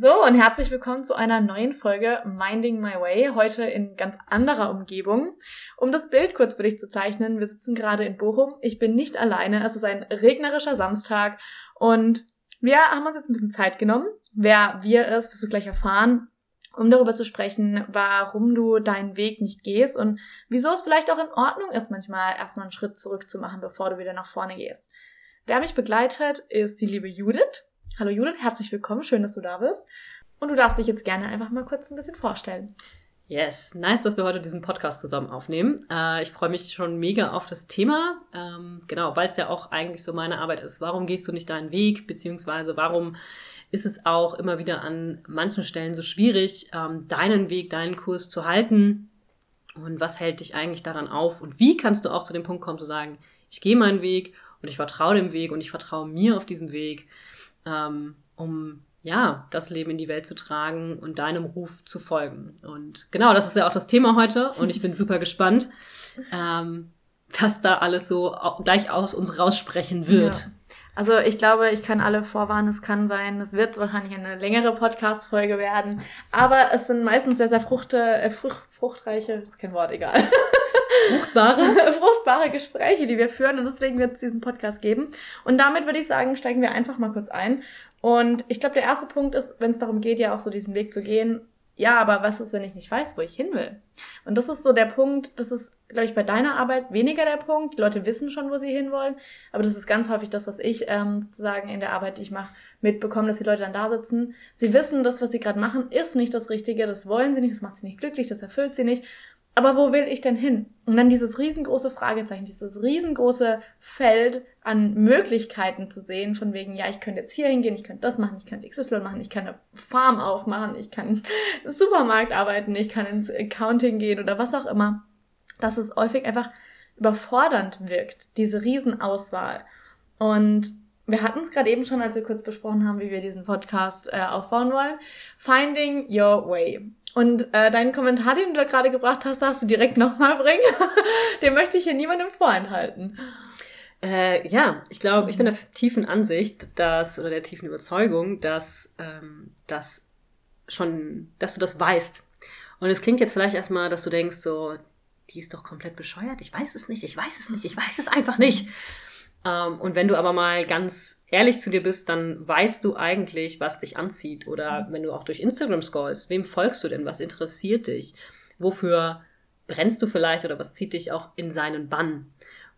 So, und herzlich willkommen zu einer neuen Folge Minding My Way, heute in ganz anderer Umgebung. Um das Bild kurz für dich zu zeichnen, wir sitzen gerade in Bochum. Ich bin nicht alleine, es ist ein regnerischer Samstag und wir haben uns jetzt ein bisschen Zeit genommen. Wer wir ist, wirst du gleich erfahren, um darüber zu sprechen, warum du deinen Weg nicht gehst und wieso es vielleicht auch in Ordnung ist, manchmal erstmal einen Schritt zurück zu machen, bevor du wieder nach vorne gehst. Wer mich begleitet, ist die liebe Judith. Hallo Judith, herzlich willkommen, schön, dass du da bist. Und du darfst dich jetzt gerne einfach mal kurz ein bisschen vorstellen. Yes, nice, dass wir heute diesen Podcast zusammen aufnehmen. Äh, ich freue mich schon mega auf das Thema. Ähm, genau, weil es ja auch eigentlich so meine Arbeit ist. Warum gehst du nicht deinen Weg? Beziehungsweise warum ist es auch immer wieder an manchen Stellen so schwierig, ähm, deinen Weg, deinen Kurs zu halten? Und was hält dich eigentlich daran auf? Und wie kannst du auch zu dem Punkt kommen, zu sagen, ich gehe meinen Weg und ich vertraue dem Weg und ich vertraue mir auf diesem Weg? Ähm, um ja, das Leben in die Welt zu tragen und deinem Ruf zu folgen. Und genau, das ist ja auch das Thema heute und ich bin super gespannt, ähm, was da alles so gleich aus uns raussprechen wird. Ja. Also ich glaube, ich kann alle vorwarnen, es kann sein, es wird wahrscheinlich eine längere Podcast-Folge werden, aber es sind meistens sehr, sehr fruchte, äh, frucht, fruchtreiche, ist kein Wort, egal. Fruchtbare? fruchtbare Gespräche, die wir führen und deswegen wird es diesen Podcast geben. Und damit würde ich sagen, steigen wir einfach mal kurz ein. Und ich glaube, der erste Punkt ist, wenn es darum geht, ja auch so diesen Weg zu gehen, ja, aber was ist, wenn ich nicht weiß, wo ich hin will? Und das ist so der Punkt, das ist, glaube ich, bei deiner Arbeit weniger der Punkt. Die Leute wissen schon, wo sie hinwollen, aber das ist ganz häufig das, was ich ähm, sozusagen in der Arbeit, die ich mache, mitbekomme, dass die Leute dann da sitzen. Sie wissen, das, was sie gerade machen, ist nicht das Richtige, das wollen sie nicht, das macht sie nicht glücklich, das erfüllt sie nicht aber wo will ich denn hin? Und dann dieses riesengroße Fragezeichen, dieses riesengroße Feld an Möglichkeiten zu sehen, von wegen, ja, ich könnte jetzt hier hingehen, ich könnte das machen, ich könnte XY machen, ich kann eine Farm aufmachen, ich kann im Supermarkt arbeiten, ich kann ins Accounting gehen oder was auch immer. Dass es häufig einfach überfordernd wirkt, diese Riesenauswahl. Und wir hatten es gerade eben schon, als wir kurz besprochen haben, wie wir diesen Podcast äh, aufbauen wollen. Finding Your Way. Und äh, deinen Kommentar, den du da gerade gebracht hast, darfst du direkt nochmal bringen. den möchte ich hier niemandem vorenthalten. Äh, ja, ich glaube, ich bin der tiefen Ansicht, dass, oder der tiefen Überzeugung, dass ähm, das schon, dass du das weißt. Und es klingt jetzt vielleicht erstmal, dass du denkst, so, die ist doch komplett bescheuert. Ich weiß es nicht, ich weiß es nicht, ich weiß es einfach nicht. Ähm, und wenn du aber mal ganz ehrlich zu dir bist, dann weißt du eigentlich, was dich anzieht. Oder mhm. wenn du auch durch Instagram scrollst, wem folgst du denn? Was interessiert dich? Wofür brennst du vielleicht oder was zieht dich auch in seinen Bann?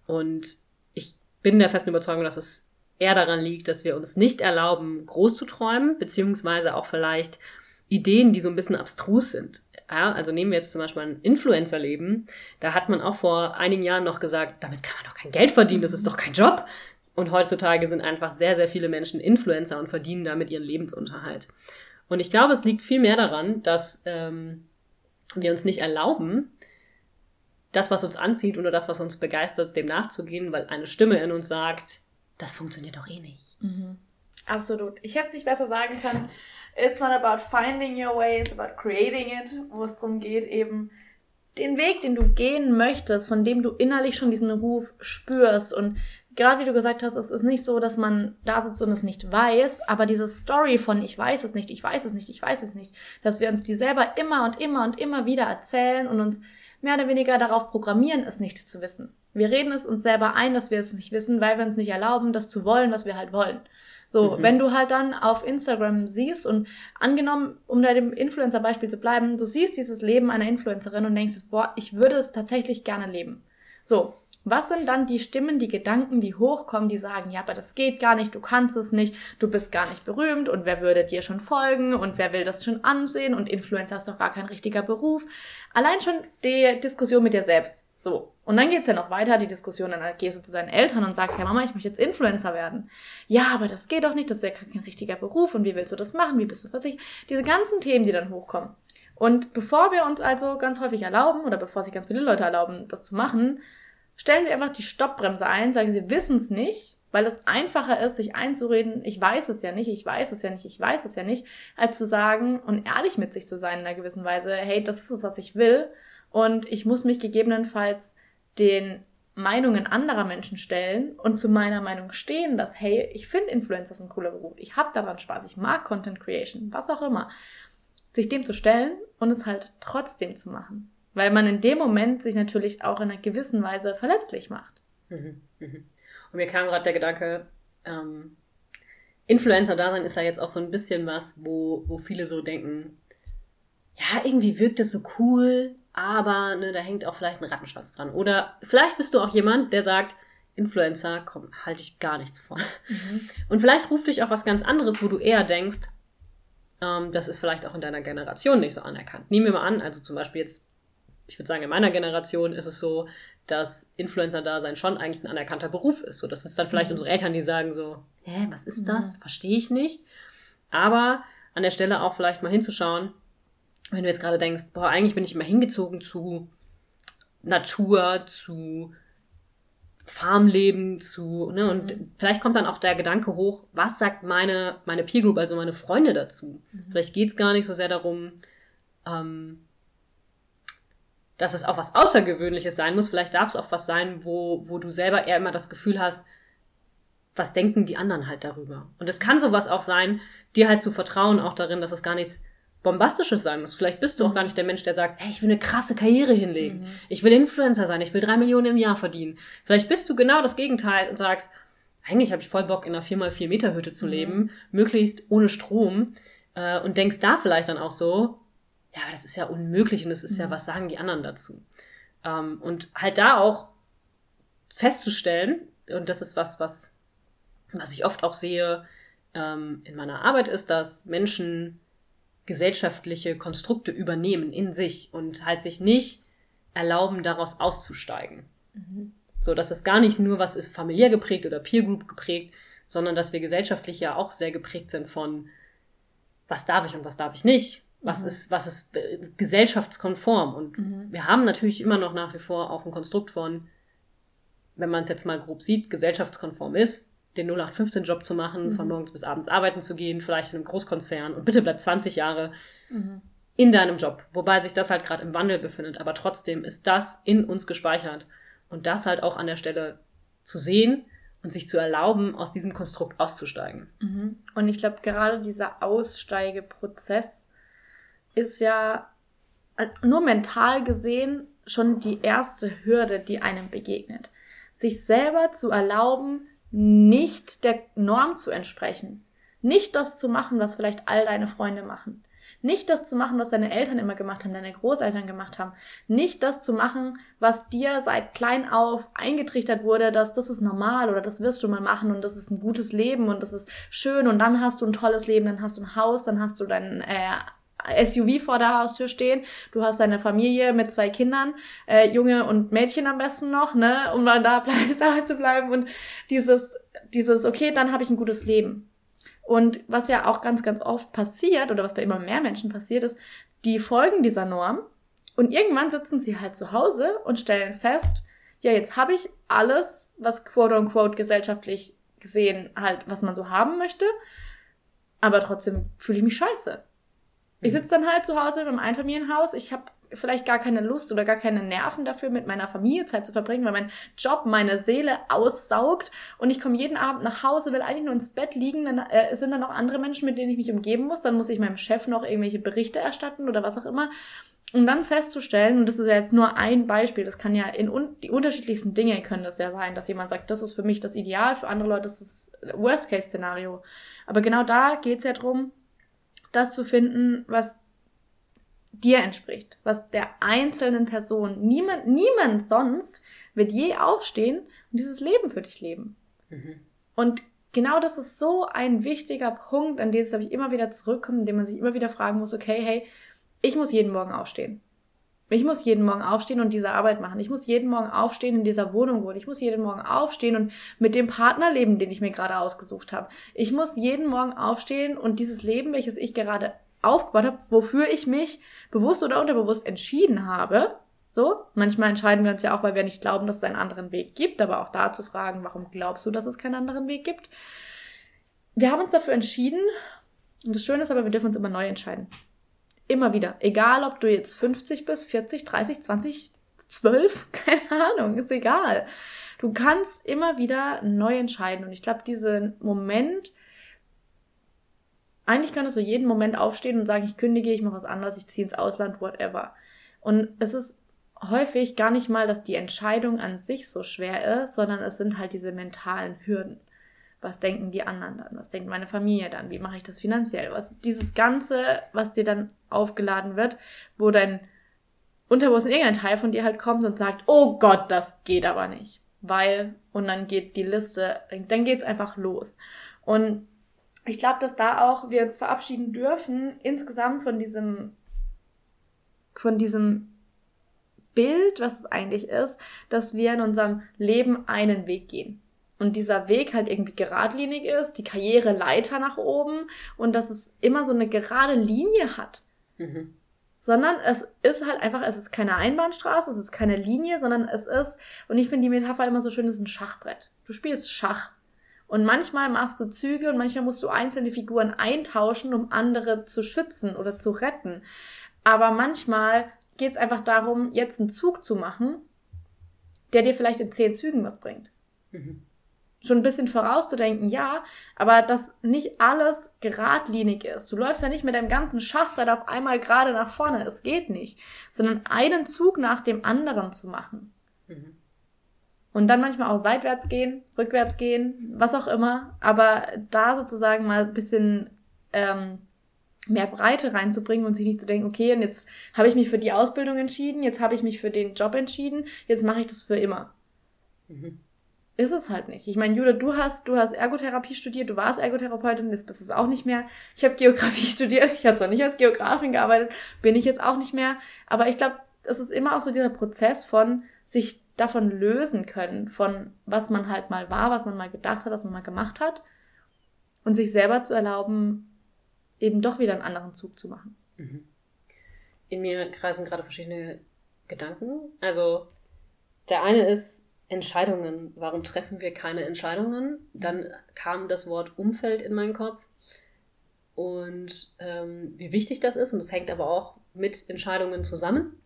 Und ich bin der festen Überzeugung, dass es eher daran liegt, dass wir uns nicht erlauben, groß zu träumen, beziehungsweise auch vielleicht Ideen, die so ein bisschen abstrus sind. Ja, also nehmen wir jetzt zum Beispiel ein Influencer-Leben. Da hat man auch vor einigen Jahren noch gesagt, damit kann man doch kein Geld verdienen, das ist doch kein Job. Und heutzutage sind einfach sehr, sehr viele Menschen Influencer und verdienen damit ihren Lebensunterhalt. Und ich glaube, es liegt viel mehr daran, dass ähm, wir uns nicht erlauben, das, was uns anzieht oder das, was uns begeistert, dem nachzugehen, weil eine Stimme in uns sagt, das funktioniert doch eh nicht. Mhm. Absolut. Ich hätte es nicht besser sagen können. It's not about finding your way, it's about creating it, wo es darum geht, eben den Weg, den du gehen möchtest, von dem du innerlich schon diesen Ruf spürst und gerade wie du gesagt hast, es ist nicht so, dass man da sitzt und es nicht weiß, aber diese Story von ich weiß es nicht, ich weiß es nicht, ich weiß es nicht, dass wir uns die selber immer und immer und immer wieder erzählen und uns mehr oder weniger darauf programmieren, es nicht zu wissen. Wir reden es uns selber ein, dass wir es nicht wissen, weil wir uns nicht erlauben, das zu wollen, was wir halt wollen. So, mhm. wenn du halt dann auf Instagram siehst und angenommen, um bei dem Influencer-Beispiel zu bleiben, du siehst dieses Leben einer Influencerin und denkst, boah, ich würde es tatsächlich gerne leben. So, was sind dann die Stimmen, die Gedanken, die hochkommen, die sagen, ja, aber das geht gar nicht, du kannst es nicht, du bist gar nicht berühmt und wer würde dir schon folgen und wer will das schon ansehen und Influencer ist doch gar kein richtiger Beruf. Allein schon die Diskussion mit dir selbst. So. Und dann geht's ja noch weiter, die Diskussion, dann gehst du zu deinen Eltern und sagst, ja Mama, ich möchte jetzt Influencer werden. Ja, aber das geht doch nicht, das ist ja kein richtiger Beruf und wie willst du das machen, wie bist du versichert? Diese ganzen Themen, die dann hochkommen. Und bevor wir uns also ganz häufig erlauben, oder bevor sich ganz viele Leute erlauben, das zu machen, stellen Sie einfach die Stoppbremse ein, sagen Sie, wissen es nicht, weil es einfacher ist, sich einzureden, ich weiß es ja nicht, ich weiß es ja nicht, ich weiß es ja nicht, als zu sagen und ehrlich mit sich zu sein in einer gewissen Weise, hey, das ist es, was ich will und ich muss mich gegebenenfalls den Meinungen anderer Menschen stellen und zu meiner Meinung stehen, dass, hey, ich finde Influencer ein cooler Beruf, ich habe daran Spaß, ich mag Content Creation, was auch immer. Sich dem zu stellen und es halt trotzdem zu machen. Weil man in dem Moment sich natürlich auch in einer gewissen Weise verletzlich macht. Mhm, mhm. Und mir kam gerade der Gedanke, ähm, Influencer-Dasein ist ja jetzt auch so ein bisschen was, wo, wo viele so denken, ja, irgendwie wirkt das so cool, aber ne, da hängt auch vielleicht ein Rattenschwanz dran. Oder vielleicht bist du auch jemand, der sagt, Influencer, komm, halte ich gar nichts von. Mhm. Und vielleicht ruft dich auch was ganz anderes, wo du eher denkst, ähm, das ist vielleicht auch in deiner Generation nicht so anerkannt. Nehmen wir mal an, also zum Beispiel jetzt ich würde sagen, in meiner Generation ist es so, dass Influencer-Dasein schon eigentlich ein anerkannter Beruf ist. So, das ist dann vielleicht mhm. unsere Eltern, die sagen so, hä, was ist das? Mhm. Verstehe ich nicht. Aber an der Stelle auch vielleicht mal hinzuschauen, wenn du jetzt gerade denkst, boah, eigentlich bin ich immer hingezogen zu Natur, zu Farmleben, zu, ne, und mhm. vielleicht kommt dann auch der Gedanke hoch, was sagt meine, meine Peer Group, also meine Freunde dazu? Mhm. Vielleicht geht es gar nicht so sehr darum, ähm, dass es auch was Außergewöhnliches sein muss. Vielleicht darf es auch was sein, wo, wo du selber eher immer das Gefühl hast, was denken die anderen halt darüber. Und es kann sowas auch sein, dir halt zu vertrauen, auch darin, dass es gar nichts Bombastisches sein muss. Vielleicht bist du auch gar nicht der Mensch, der sagt, hey, ich will eine krasse Karriere hinlegen. Mhm. Ich will Influencer sein. Ich will drei Millionen im Jahr verdienen. Vielleicht bist du genau das Gegenteil und sagst, eigentlich habe ich voll Bock, in einer 4x4 Meter Hütte zu mhm. leben, möglichst ohne Strom, äh, und denkst da vielleicht dann auch so, ja, das ist ja unmöglich und es ist mhm. ja, was sagen die anderen dazu? Ähm, und halt da auch festzustellen, und das ist was, was, was ich oft auch sehe ähm, in meiner Arbeit, ist, dass Menschen gesellschaftliche Konstrukte übernehmen in sich und halt sich nicht erlauben, daraus auszusteigen. Mhm. So, dass es gar nicht nur was ist familiär geprägt oder Peer Group geprägt, sondern dass wir gesellschaftlich ja auch sehr geprägt sind von was darf ich und was darf ich nicht, was mhm. ist, was ist äh, gesellschaftskonform. Und mhm. wir haben natürlich immer noch nach wie vor auch ein Konstrukt von, wenn man es jetzt mal grob sieht, gesellschaftskonform ist, den 0815-Job zu machen, mhm. von morgens bis abends arbeiten zu gehen, vielleicht in einem Großkonzern und bitte bleib 20 Jahre mhm. in deinem Job. Wobei sich das halt gerade im Wandel befindet, aber trotzdem ist das in uns gespeichert. Und das halt auch an der Stelle zu sehen und sich zu erlauben, aus diesem Konstrukt auszusteigen. Mhm. Und ich glaube, gerade dieser Aussteigeprozess ist ja äh, nur mental gesehen schon die erste Hürde, die einem begegnet. Sich selber zu erlauben, nicht der Norm zu entsprechen. Nicht das zu machen, was vielleicht all deine Freunde machen. Nicht das zu machen, was deine Eltern immer gemacht haben, deine Großeltern gemacht haben. Nicht das zu machen, was dir seit klein auf eingetrichtert wurde, dass das ist normal oder das wirst du mal machen und das ist ein gutes Leben und das ist schön und dann hast du ein tolles Leben, dann hast du ein Haus, dann hast du dein äh, SUV vor der Haustür stehen. Du hast deine Familie mit zwei Kindern, äh, Junge und Mädchen am besten noch, ne, um dann da, da zu bleiben und dieses, dieses, okay, dann habe ich ein gutes Leben. Und was ja auch ganz, ganz oft passiert oder was bei immer mehr Menschen passiert ist, die folgen dieser Norm und irgendwann sitzen sie halt zu Hause und stellen fest, ja, jetzt habe ich alles, was quote unquote gesellschaftlich gesehen halt, was man so haben möchte, aber trotzdem fühle ich mich scheiße. Ich sitze dann halt zu Hause einem Einfamilienhaus. Ich habe vielleicht gar keine Lust oder gar keine Nerven dafür, mit meiner Familie Zeit zu verbringen, weil mein Job meine Seele aussaugt und ich komme jeden Abend nach Hause, will eigentlich nur ins Bett liegen, dann äh, sind da noch andere Menschen, mit denen ich mich umgeben muss, dann muss ich meinem Chef noch irgendwelche Berichte erstatten oder was auch immer. um dann festzustellen, und das ist ja jetzt nur ein Beispiel, das kann ja in un die unterschiedlichsten Dinge können das ja sein, dass jemand sagt, das ist für mich das Ideal, für andere Leute ist das Worst-Case-Szenario. Aber genau da geht's ja drum, das zu finden, was dir entspricht, was der einzelnen Person, niemand, niemand sonst wird je aufstehen und dieses Leben für dich leben. Mhm. Und genau das ist so ein wichtiger Punkt, an den es, glaube ich, immer wieder zurückkommt, in dem man sich immer wieder fragen muss, okay, hey, ich muss jeden Morgen aufstehen. Ich muss jeden Morgen aufstehen und diese Arbeit machen. Ich muss jeden Morgen aufstehen in dieser Wohnung wohnen. Ich muss jeden Morgen aufstehen und mit dem Partner leben, den ich mir gerade ausgesucht habe. Ich muss jeden Morgen aufstehen und dieses Leben, welches ich gerade aufgebaut habe, wofür ich mich bewusst oder unterbewusst entschieden habe. So, manchmal entscheiden wir uns ja auch, weil wir nicht glauben, dass es einen anderen Weg gibt, aber auch da zu fragen, warum glaubst du, dass es keinen anderen Weg gibt? Wir haben uns dafür entschieden und das Schöne ist aber, wir dürfen uns immer neu entscheiden. Immer wieder. Egal, ob du jetzt 50 bist, 40, 30, 20, 12, keine Ahnung, ist egal. Du kannst immer wieder neu entscheiden. Und ich glaube, diesen Moment, eigentlich könntest du jeden Moment aufstehen und sagen, ich kündige, ich mache was anderes, ich ziehe ins Ausland, whatever. Und es ist häufig gar nicht mal, dass die Entscheidung an sich so schwer ist, sondern es sind halt diese mentalen Hürden was denken die anderen dann, was denkt meine Familie dann, wie mache ich das finanziell, was dieses Ganze, was dir dann aufgeladen wird, wo dein Unterbewusstsein irgendein Teil von dir halt kommt und sagt, oh Gott, das geht aber nicht, weil, und dann geht die Liste, dann geht's einfach los. Und ich glaube, dass da auch wir uns verabschieden dürfen, insgesamt von diesem, von diesem Bild, was es eigentlich ist, dass wir in unserem Leben einen Weg gehen und dieser Weg halt irgendwie geradlinig ist, die Karriere Leiter nach oben und dass es immer so eine gerade Linie hat. Mhm. Sondern es ist halt einfach, es ist keine Einbahnstraße, es ist keine Linie, sondern es ist, und ich finde die Metapher immer so schön, es ist ein Schachbrett. Du spielst Schach. Und manchmal machst du Züge und manchmal musst du einzelne Figuren eintauschen, um andere zu schützen oder zu retten. Aber manchmal geht es einfach darum, jetzt einen Zug zu machen, der dir vielleicht in zehn Zügen was bringt. Mhm schon ein bisschen vorauszudenken, ja, aber dass nicht alles geradlinig ist. Du läufst ja nicht mit deinem ganzen Schachbrett auf einmal gerade nach vorne. Es geht nicht. Sondern einen Zug nach dem anderen zu machen. Mhm. Und dann manchmal auch seitwärts gehen, rückwärts gehen, was auch immer. Aber da sozusagen mal ein bisschen ähm, mehr Breite reinzubringen und sich nicht zu denken, okay, und jetzt habe ich mich für die Ausbildung entschieden, jetzt habe ich mich für den Job entschieden, jetzt mache ich das für immer. Mhm ist es halt nicht. Ich meine, Julia, du hast, du hast Ergotherapie studiert, du warst Ergotherapeutin, jetzt bist es auch nicht mehr. Ich habe Geografie studiert, ich habe zwar nicht als Geografin gearbeitet, bin ich jetzt auch nicht mehr. Aber ich glaube, es ist immer auch so dieser Prozess von sich davon lösen können, von was man halt mal war, was man mal gedacht hat, was man mal gemacht hat. Und sich selber zu erlauben, eben doch wieder einen anderen Zug zu machen. Mhm. In mir kreisen gerade verschiedene Gedanken. Also der eine ist, Entscheidungen. Warum treffen wir keine Entscheidungen? Dann kam das Wort Umfeld in meinen Kopf und ähm, wie wichtig das ist. Und das hängt aber auch mit Entscheidungen zusammen.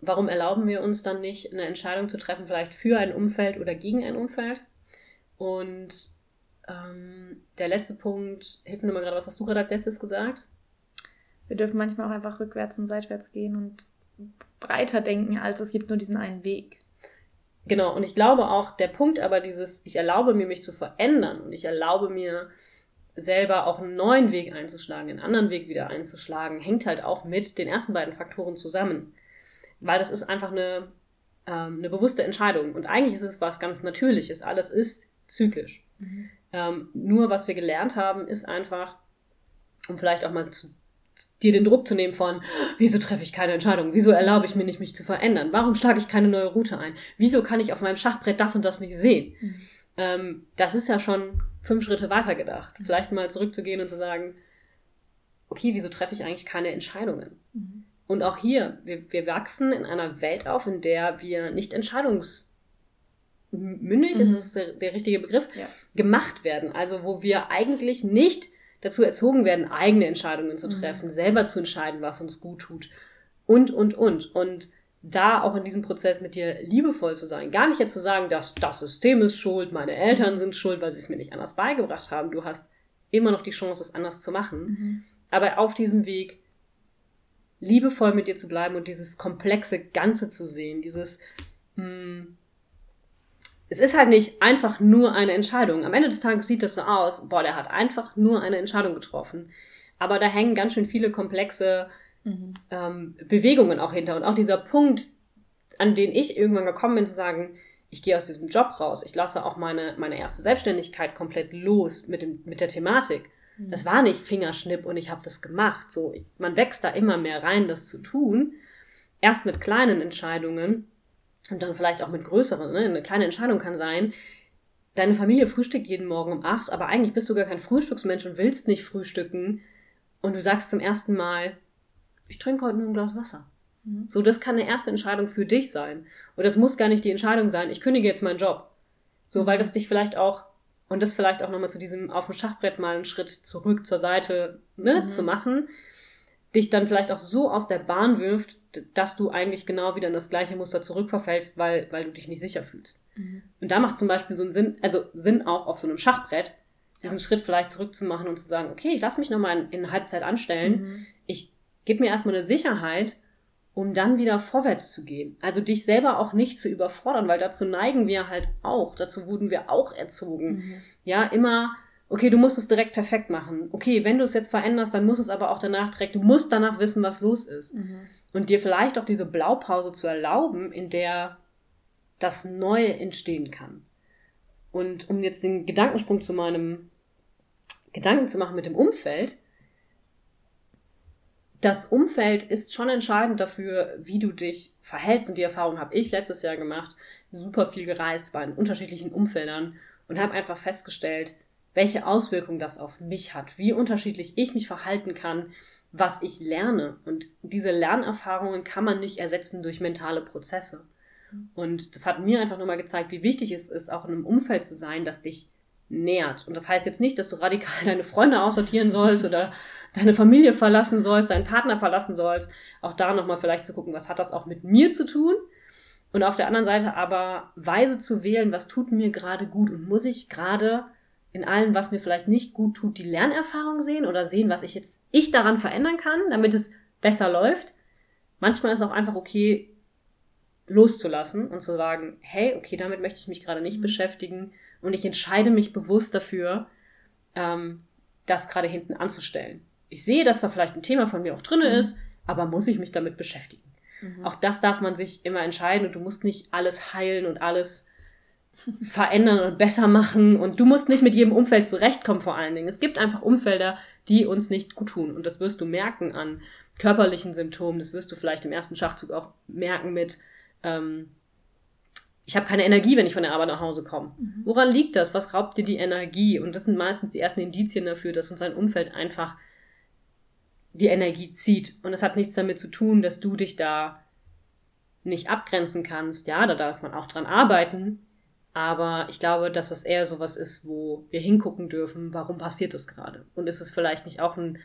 Warum erlauben wir uns dann nicht, eine Entscheidung zu treffen, vielleicht für ein Umfeld oder gegen ein Umfeld? Und ähm, der letzte Punkt, hilf mir mal gerade, was hast du gerade als letztes gesagt? Wir dürfen manchmal auch einfach rückwärts und seitwärts gehen und breiter denken, als es gibt nur diesen einen Weg. Genau, und ich glaube auch, der Punkt aber dieses, ich erlaube mir, mich zu verändern und ich erlaube mir, selber auch einen neuen Weg einzuschlagen, einen anderen Weg wieder einzuschlagen, hängt halt auch mit den ersten beiden Faktoren zusammen. Weil das ist einfach eine, ähm, eine bewusste Entscheidung. Und eigentlich ist es was ganz Natürliches. Alles ist zyklisch. Mhm. Ähm, nur was wir gelernt haben, ist einfach, um vielleicht auch mal zu dir den Druck zu nehmen von, wieso treffe ich keine Entscheidung? Wieso erlaube ich mir nicht, mich zu verändern? Warum schlage ich keine neue Route ein? Wieso kann ich auf meinem Schachbrett das und das nicht sehen? Mhm. Ähm, das ist ja schon fünf Schritte weiter gedacht. Mhm. Vielleicht mal zurückzugehen und zu sagen, okay, wieso treffe ich eigentlich keine Entscheidungen? Mhm. Und auch hier, wir, wir wachsen in einer Welt auf, in der wir nicht entscheidungsmündig, mhm. ist der, der richtige Begriff, ja. gemacht werden. Also wo wir eigentlich nicht dazu erzogen werden, eigene Entscheidungen zu mhm. treffen, mhm. selber zu entscheiden, was uns gut tut und, und, und. Und da auch in diesem Prozess mit dir liebevoll zu sein. Gar nicht jetzt zu sagen, dass das System ist schuld, meine Eltern sind schuld, weil sie es mir nicht anders beigebracht haben. Du hast immer noch die Chance, es anders zu machen. Mhm. Aber auf diesem Weg liebevoll mit dir zu bleiben und dieses komplexe Ganze zu sehen, dieses, mh, hm, es ist halt nicht einfach nur eine Entscheidung. Am Ende des Tages sieht das so aus, boah, der hat einfach nur eine Entscheidung getroffen. Aber da hängen ganz schön viele komplexe mhm. ähm, Bewegungen auch hinter. Und auch dieser Punkt, an den ich irgendwann gekommen bin, zu sagen, ich gehe aus diesem Job raus, ich lasse auch meine, meine erste Selbstständigkeit komplett los mit, dem, mit der Thematik. Mhm. Das war nicht Fingerschnipp und ich habe das gemacht. So, man wächst da immer mehr rein, das zu tun. Erst mit kleinen Entscheidungen und dann vielleicht auch mit größeren. Ne? Eine kleine Entscheidung kann sein, deine Familie frühstückt jeden Morgen um acht, aber eigentlich bist du gar kein Frühstücksmensch und willst nicht frühstücken. Und du sagst zum ersten Mal, ich trinke heute nur ein Glas Wasser. Mhm. So, das kann eine erste Entscheidung für dich sein. Und das muss gar nicht die Entscheidung sein, ich kündige jetzt meinen Job. So, mhm. weil das dich vielleicht auch, und das vielleicht auch nochmal zu diesem auf dem Schachbrett mal einen Schritt zurück zur Seite ne, mhm. zu machen, dich dann vielleicht auch so aus der Bahn wirft, dass du eigentlich genau wieder in das gleiche Muster zurückverfällst, weil, weil du dich nicht sicher fühlst. Mhm. Und da macht zum Beispiel so einen Sinn, also Sinn auch auf so einem Schachbrett, diesen ja. Schritt vielleicht zurückzumachen und zu sagen, okay, ich lasse mich nochmal in, in Halbzeit anstellen, mhm. ich gebe mir erstmal eine Sicherheit, um dann wieder vorwärts zu gehen. Also dich selber auch nicht zu überfordern, weil dazu neigen wir halt auch, dazu wurden wir auch erzogen. Mhm. Ja, immer okay, du musst es direkt perfekt machen. Okay, wenn du es jetzt veränderst, dann muss es aber auch danach direkt, du musst danach wissen, was los ist. Mhm. Und dir vielleicht auch diese Blaupause zu erlauben, in der das Neue entstehen kann. Und um jetzt den Gedankensprung zu meinem Gedanken zu machen mit dem Umfeld, das Umfeld ist schon entscheidend dafür, wie du dich verhältst. Und die Erfahrung habe ich letztes Jahr gemacht, super viel gereist, war in unterschiedlichen Umfeldern und habe einfach festgestellt, welche Auswirkungen das auf mich hat, wie unterschiedlich ich mich verhalten kann, was ich lerne. Und diese Lernerfahrungen kann man nicht ersetzen durch mentale Prozesse. Und das hat mir einfach nochmal gezeigt, wie wichtig es ist, auch in einem Umfeld zu sein, das dich nährt. Und das heißt jetzt nicht, dass du radikal deine Freunde aussortieren sollst oder deine Familie verlassen sollst, deinen Partner verlassen sollst. Auch da nochmal vielleicht zu gucken, was hat das auch mit mir zu tun? Und auf der anderen Seite aber weise zu wählen, was tut mir gerade gut und muss ich gerade in allem, was mir vielleicht nicht gut tut, die Lernerfahrung sehen oder sehen, was ich jetzt ich daran verändern kann, damit es besser läuft. Manchmal ist auch einfach okay, loszulassen und zu sagen, hey, okay, damit möchte ich mich gerade nicht mhm. beschäftigen und ich entscheide mich bewusst dafür, ähm, das gerade hinten anzustellen. Ich sehe, dass da vielleicht ein Thema von mir auch drinne mhm. ist, aber muss ich mich damit beschäftigen? Mhm. Auch das darf man sich immer entscheiden und du musst nicht alles heilen und alles verändern und besser machen. Und du musst nicht mit jedem Umfeld zurechtkommen, vor allen Dingen. Es gibt einfach Umfelder, die uns nicht gut tun. Und das wirst du merken an körperlichen Symptomen. Das wirst du vielleicht im ersten Schachzug auch merken mit, ähm, ich habe keine Energie, wenn ich von der Arbeit nach Hause komme. Mhm. Woran liegt das? Was raubt dir die Energie? Und das sind meistens die ersten Indizien dafür, dass uns ein Umfeld einfach die Energie zieht. Und es hat nichts damit zu tun, dass du dich da nicht abgrenzen kannst. Ja, da darf man auch dran arbeiten. Aber ich glaube, dass das eher sowas ist, wo wir hingucken dürfen, warum passiert das gerade? Und ist es vielleicht nicht auch ein,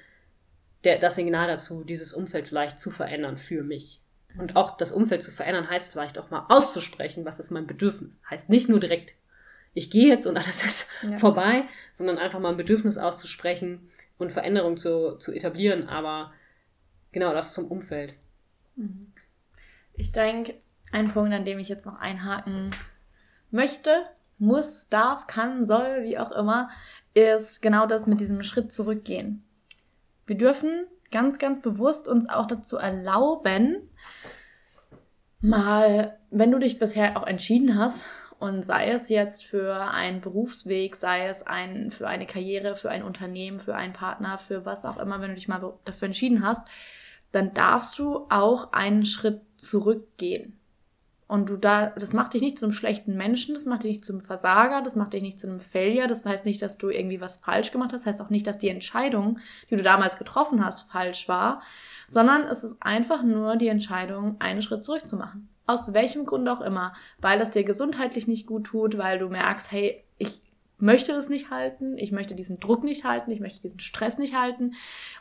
der, das Signal dazu, dieses Umfeld vielleicht zu verändern für mich? Und auch das Umfeld zu verändern heißt vielleicht auch mal auszusprechen, was ist mein Bedürfnis. Heißt nicht nur direkt, ich gehe jetzt und alles ist ja. vorbei, sondern einfach mal ein Bedürfnis auszusprechen und Veränderung zu, zu etablieren. Aber genau das zum Umfeld. Mhm. Ich denke, ein Punkt, an dem ich jetzt noch einhaken möchte, muss, darf, kann, soll, wie auch immer, ist genau das mit diesem Schritt zurückgehen. Wir dürfen ganz, ganz bewusst uns auch dazu erlauben, mal, wenn du dich bisher auch entschieden hast, und sei es jetzt für einen Berufsweg, sei es ein, für eine Karriere, für ein Unternehmen, für einen Partner, für was auch immer, wenn du dich mal dafür entschieden hast, dann darfst du auch einen Schritt zurückgehen. Und du da, das macht dich nicht zum schlechten Menschen, das macht dich nicht zum Versager, das macht dich nicht zu einem Failure. Das heißt nicht, dass du irgendwie was falsch gemacht hast, das heißt auch nicht, dass die Entscheidung, die du damals getroffen hast, falsch war, sondern es ist einfach nur die Entscheidung, einen Schritt zurück zu machen. Aus welchem Grund auch immer. Weil es dir gesundheitlich nicht gut tut, weil du merkst, hey, ich möchte das nicht halten, ich möchte diesen Druck nicht halten, ich möchte diesen Stress nicht halten.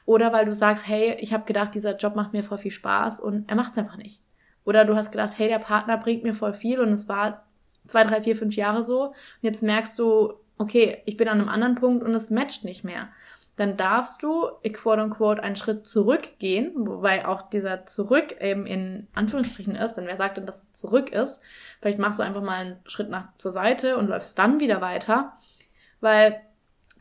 Oder weil du sagst, hey, ich habe gedacht, dieser Job macht mir voll viel Spaß und er macht es einfach nicht. Oder du hast gedacht, hey, der Partner bringt mir voll viel und es war zwei, drei, vier, fünf Jahre so. Und jetzt merkst du, okay, ich bin an einem anderen Punkt und es matcht nicht mehr. dann darfst du, quote unquote, einen Schritt zurückgehen, wobei auch dieser Zurück eben in Anführungsstrichen ist, denn wer sagt denn, dass es zurück ist? Vielleicht machst du einfach mal einen Schritt nach zur Seite und läufst dann wieder weiter, weil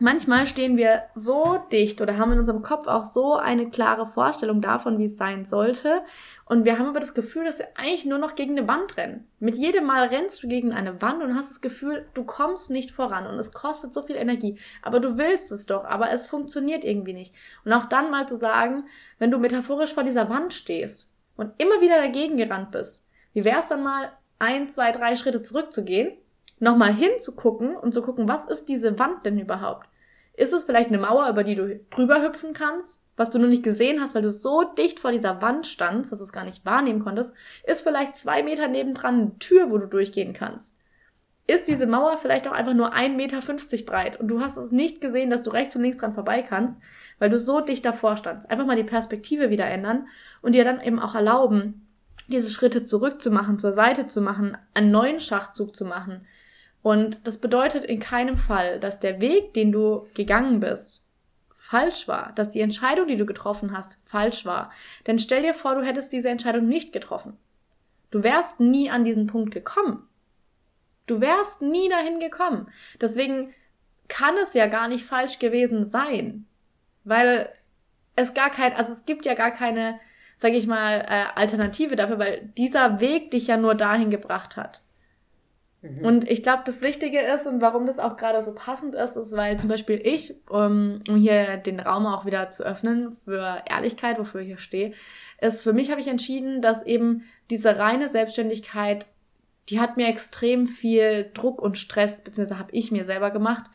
manchmal stehen wir so dicht oder haben in unserem Kopf auch so eine klare Vorstellung davon, wie es sein sollte. Und wir haben aber das Gefühl, dass wir eigentlich nur noch gegen eine Wand rennen. Mit jedem Mal rennst du gegen eine Wand und hast das Gefühl, du kommst nicht voran und es kostet so viel Energie. Aber du willst es doch, aber es funktioniert irgendwie nicht. Und auch dann mal zu sagen, wenn du metaphorisch vor dieser Wand stehst und immer wieder dagegen gerannt bist, wie wäre es dann mal, ein, zwei, drei Schritte zurückzugehen, nochmal hinzugucken und zu gucken, was ist diese Wand denn überhaupt? Ist es vielleicht eine Mauer, über die du drüber hüpfen kannst, was du nur nicht gesehen hast, weil du so dicht vor dieser Wand standst, dass du es gar nicht wahrnehmen konntest? Ist vielleicht zwei Meter nebendran eine Tür, wo du durchgehen kannst? Ist diese Mauer vielleicht auch einfach nur 1,50 Meter breit und du hast es nicht gesehen, dass du rechts und links dran vorbei kannst, weil du so dicht davor standst? Einfach mal die Perspektive wieder ändern und dir dann eben auch erlauben, diese Schritte zurückzumachen, zur Seite zu machen, einen neuen Schachzug zu machen, und das bedeutet in keinem Fall, dass der Weg, den du gegangen bist, falsch war, dass die Entscheidung, die du getroffen hast, falsch war. Denn stell dir vor, du hättest diese Entscheidung nicht getroffen. Du wärst nie an diesen Punkt gekommen. Du wärst nie dahin gekommen. Deswegen kann es ja gar nicht falsch gewesen sein, weil es gar kein, also es gibt ja gar keine, sag ich mal, äh, Alternative dafür, weil dieser Weg dich ja nur dahin gebracht hat. Mhm. Und ich glaube, das Wichtige ist und warum das auch gerade so passend ist, ist, weil zum Beispiel ich, um, um hier den Raum auch wieder zu öffnen für Ehrlichkeit, wofür ich hier stehe, ist für mich habe ich entschieden, dass eben diese reine Selbstständigkeit, die hat mir extrem viel Druck und Stress, beziehungsweise habe ich mir selber gemacht.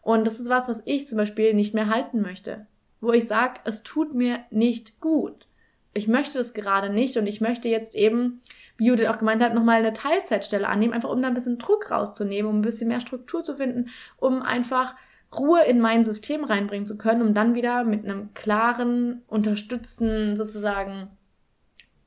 Und das ist was, was ich zum Beispiel nicht mehr halten möchte. Wo ich sage, es tut mir nicht gut. Ich möchte das gerade nicht und ich möchte jetzt eben wie Judith auch gemeint hat, nochmal eine Teilzeitstelle annehmen, einfach um da ein bisschen Druck rauszunehmen, um ein bisschen mehr Struktur zu finden, um einfach Ruhe in mein System reinbringen zu können, um dann wieder mit einem klaren, unterstützten, sozusagen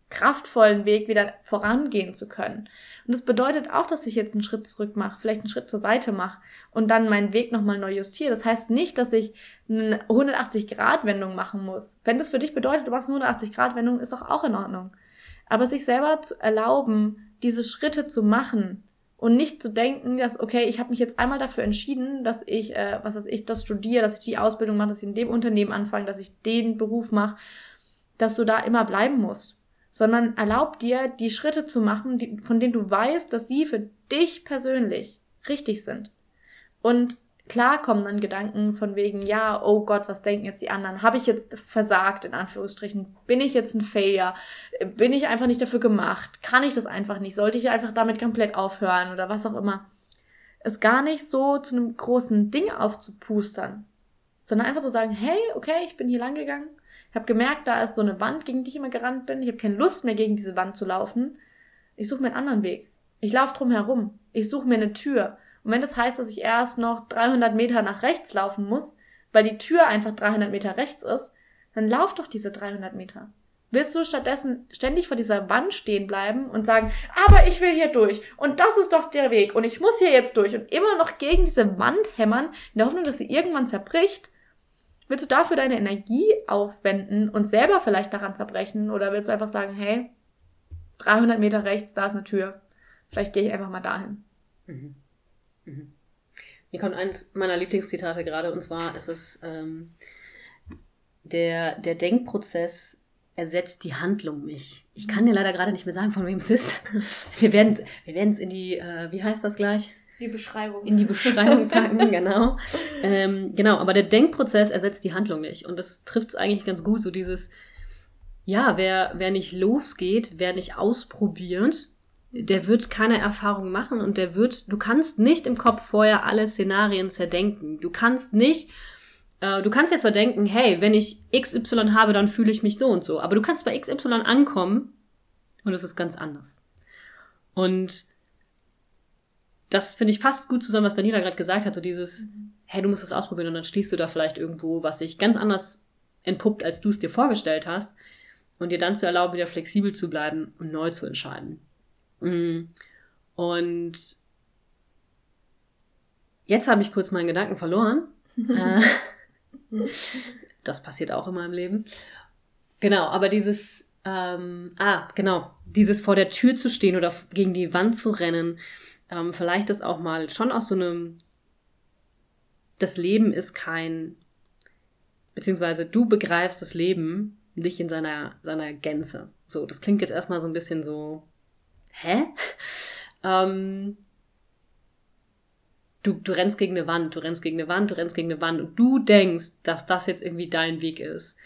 kraftvollen Weg wieder vorangehen zu können. Und das bedeutet auch, dass ich jetzt einen Schritt zurück mache, vielleicht einen Schritt zur Seite mache und dann meinen Weg nochmal neu justiere. Das heißt nicht, dass ich eine 180-Grad-Wendung machen muss. Wenn das für dich bedeutet, du machst eine 180-Grad-Wendung, ist doch auch in Ordnung. Aber sich selber zu erlauben, diese Schritte zu machen und nicht zu denken, dass, okay, ich habe mich jetzt einmal dafür entschieden, dass ich, äh, was weiß ich, das studiere, dass ich die Ausbildung mache, dass ich in dem Unternehmen anfange, dass ich den Beruf mache, dass du da immer bleiben musst. Sondern erlaub dir, die Schritte zu machen, die, von denen du weißt, dass sie für dich persönlich richtig sind. Und Klar kommen dann Gedanken von wegen, ja, oh Gott, was denken jetzt die anderen? Habe ich jetzt versagt, in Anführungsstrichen? Bin ich jetzt ein Failure? Bin ich einfach nicht dafür gemacht? Kann ich das einfach nicht? Sollte ich einfach damit komplett aufhören oder was auch immer? Es gar nicht so zu einem großen Ding aufzupustern, sondern einfach zu so sagen, hey, okay, ich bin hier lang gegangen. Ich habe gemerkt, da ist so eine Wand, gegen die ich immer gerannt bin. Ich habe keine Lust mehr, gegen diese Wand zu laufen. Ich suche mir einen anderen Weg. Ich laufe drum herum. Ich suche mir eine Tür. Und wenn das heißt, dass ich erst noch 300 Meter nach rechts laufen muss, weil die Tür einfach 300 Meter rechts ist, dann lauf doch diese 300 Meter. Willst du stattdessen ständig vor dieser Wand stehen bleiben und sagen, aber ich will hier durch und das ist doch der Weg und ich muss hier jetzt durch und immer noch gegen diese Wand hämmern, in der Hoffnung, dass sie irgendwann zerbricht? Willst du dafür deine Energie aufwenden und selber vielleicht daran zerbrechen oder willst du einfach sagen, hey, 300 Meter rechts, da ist eine Tür, vielleicht gehe ich einfach mal dahin? Mhm. Mhm. Mir kommt eines meiner Lieblingszitate gerade, und zwar ist es, ähm, der, der Denkprozess ersetzt die Handlung nicht. Ich kann dir leider gerade nicht mehr sagen, von wem es ist. Wir werden es wir werden's in die, äh, wie heißt das gleich? Die Beschreibung. In die Beschreibung packen, genau. Ähm, genau, aber der Denkprozess ersetzt die Handlung nicht. Und das trifft es eigentlich ganz gut, so dieses, ja, wer, wer nicht losgeht, wer nicht ausprobiert, der wird keine Erfahrung machen und der wird, du kannst nicht im Kopf vorher alle Szenarien zerdenken. Du kannst nicht, äh, du kannst jetzt zwar denken, hey, wenn ich XY habe, dann fühle ich mich so und so. Aber du kannst bei XY ankommen und es ist ganz anders. Und das finde ich fast gut zusammen, was Daniela gerade gesagt hat, so dieses, hey, du musst es ausprobieren und dann stehst du da vielleicht irgendwo, was sich ganz anders entpuppt, als du es dir vorgestellt hast und dir dann zu erlauben, wieder flexibel zu bleiben und neu zu entscheiden. Mm. Und jetzt habe ich kurz meinen Gedanken verloren. äh, Das passiert auch in meinem Leben. Genau, aber dieses, ähm, ah, genau, dieses vor der Tür zu stehen oder gegen die Wand zu rennen, ähm, vielleicht ist auch mal schon aus so einem, das Leben ist kein, beziehungsweise du begreifst das Leben nicht in seiner, seiner Gänze. So, das klingt jetzt erstmal so ein bisschen so, hä? Ähm, du, du rennst gegen eine Wand, du rennst gegen eine Wand, du rennst gegen eine Wand und du denkst, dass das jetzt irgendwie dein Weg ist.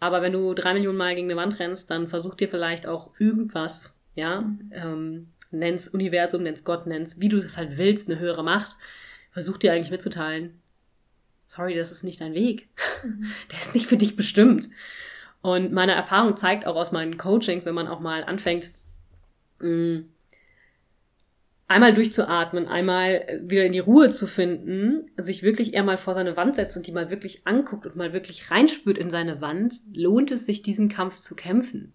Aber wenn du drei Millionen Mal gegen eine Wand rennst, dann versuch dir vielleicht auch irgendwas, ja, mhm. ähm, nenn's Universum, nenn's Gott, nenn's, wie du das halt willst, eine höhere Macht, versuch dir eigentlich mitzuteilen, sorry, das ist nicht dein Weg. Mhm. Der ist nicht für dich bestimmt. Und meine Erfahrung zeigt auch aus meinen Coachings, wenn man auch mal anfängt, mm, einmal durchzuatmen, einmal wieder in die Ruhe zu finden, sich wirklich eher mal vor seine Wand setzt und die mal wirklich anguckt und mal wirklich reinspürt in seine Wand, lohnt es sich, diesen Kampf zu kämpfen.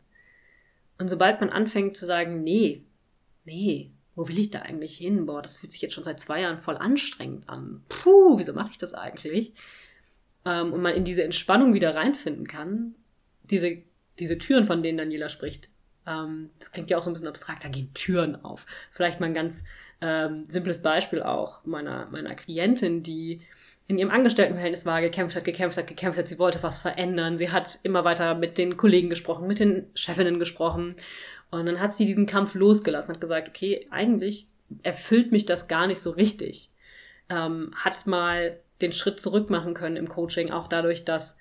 Und sobald man anfängt zu sagen, nee, nee, wo will ich da eigentlich hin? Boah, das fühlt sich jetzt schon seit zwei Jahren voll anstrengend an. Puh, wieso mache ich das eigentlich? Ähm, und man in diese Entspannung wieder reinfinden kann, diese, diese Türen, von denen Daniela spricht, ähm, das klingt ja auch so ein bisschen abstrakt, da gehen Türen auf. Vielleicht mal ein ganz ähm, simples Beispiel auch meiner, meiner Klientin, die in ihrem Angestelltenverhältnis war, gekämpft hat, gekämpft hat, gekämpft hat, sie wollte was verändern, sie hat immer weiter mit den Kollegen gesprochen, mit den Chefinnen gesprochen und dann hat sie diesen Kampf losgelassen, hat gesagt, okay, eigentlich erfüllt mich das gar nicht so richtig. Ähm, hat mal den Schritt zurück machen können im Coaching, auch dadurch, dass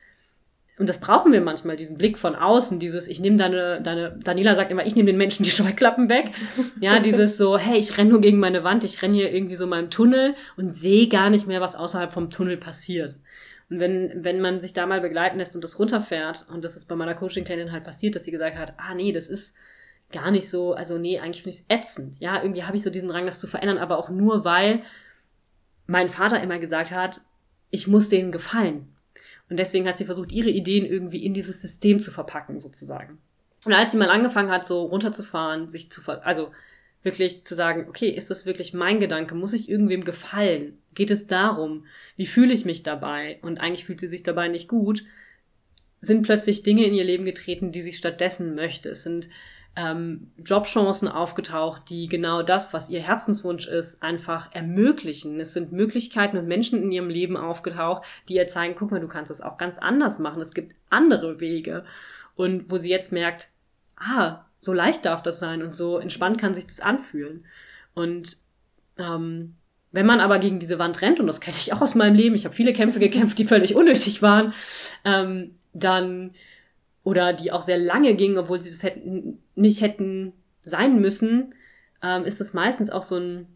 und das brauchen wir manchmal, diesen Blick von außen, dieses, ich nehme deine, deine, Daniela sagt immer, ich nehme den Menschen die Scheuklappen weg. Ja, dieses so, hey, ich renne nur gegen meine Wand, ich renne hier irgendwie so in meinem Tunnel und sehe gar nicht mehr, was außerhalb vom Tunnel passiert. Und wenn, wenn man sich da mal begleiten lässt und das runterfährt, und das ist bei meiner Coaching-Klientin halt passiert, dass sie gesagt hat, ah nee, das ist gar nicht so, also nee, eigentlich finde ich es ätzend. Ja, irgendwie habe ich so diesen Drang, das zu verändern, aber auch nur, weil mein Vater immer gesagt hat, ich muss denen gefallen. Und deswegen hat sie versucht, ihre Ideen irgendwie in dieses System zu verpacken, sozusagen. Und als sie mal angefangen hat, so runterzufahren, sich zu, ver also wirklich zu sagen, okay, ist das wirklich mein Gedanke? Muss ich irgendwem gefallen? Geht es darum? Wie fühle ich mich dabei? Und eigentlich fühlt sie sich dabei nicht gut. Sind plötzlich Dinge in ihr Leben getreten, die sie stattdessen möchte. Es sind ähm, Jobchancen aufgetaucht, die genau das, was ihr Herzenswunsch ist, einfach ermöglichen. Es sind Möglichkeiten und Menschen in ihrem Leben aufgetaucht, die ihr zeigen, guck mal, du kannst es auch ganz anders machen. Es gibt andere Wege. Und wo sie jetzt merkt, ah, so leicht darf das sein und so entspannt kann sich das anfühlen. Und ähm, wenn man aber gegen diese Wand rennt, und das kenne ich auch aus meinem Leben, ich habe viele Kämpfe gekämpft, die völlig unnötig waren, ähm, dann oder die auch sehr lange gingen, obwohl sie das hätten, nicht hätten sein müssen, ähm, ist es meistens auch so ein,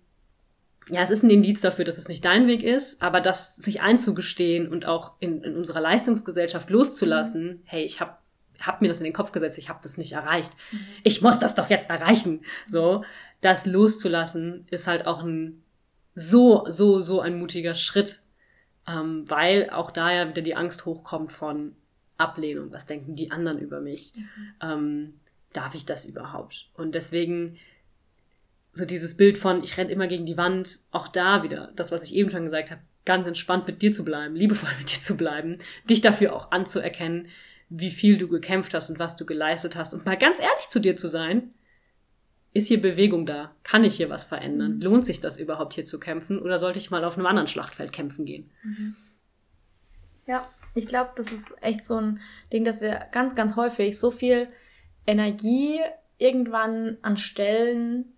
ja, es ist ein Indiz dafür, dass es nicht dein Weg ist, aber das sich einzugestehen und auch in, in unserer Leistungsgesellschaft loszulassen, mhm. hey, ich habe hab mir das in den Kopf gesetzt, ich habe das nicht erreicht. Mhm. Ich muss das doch jetzt erreichen. So, das loszulassen ist halt auch ein so, so, so ein mutiger Schritt, ähm, weil auch da ja wieder die Angst hochkommt von, Ablehnung, was denken die anderen über mich? Mhm. Ähm, darf ich das überhaupt? Und deswegen so dieses Bild von, ich renne immer gegen die Wand, auch da wieder, das, was ich eben schon gesagt habe, ganz entspannt mit dir zu bleiben, liebevoll mit dir zu bleiben, dich dafür auch anzuerkennen, wie viel du gekämpft hast und was du geleistet hast und mal ganz ehrlich zu dir zu sein, ist hier Bewegung da? Kann ich hier was verändern? Mhm. Lohnt sich das überhaupt hier zu kämpfen oder sollte ich mal auf einem anderen Schlachtfeld kämpfen gehen? Mhm. Ja, ich glaube, das ist echt so ein Ding, dass wir ganz, ganz häufig so viel Energie irgendwann an Stellen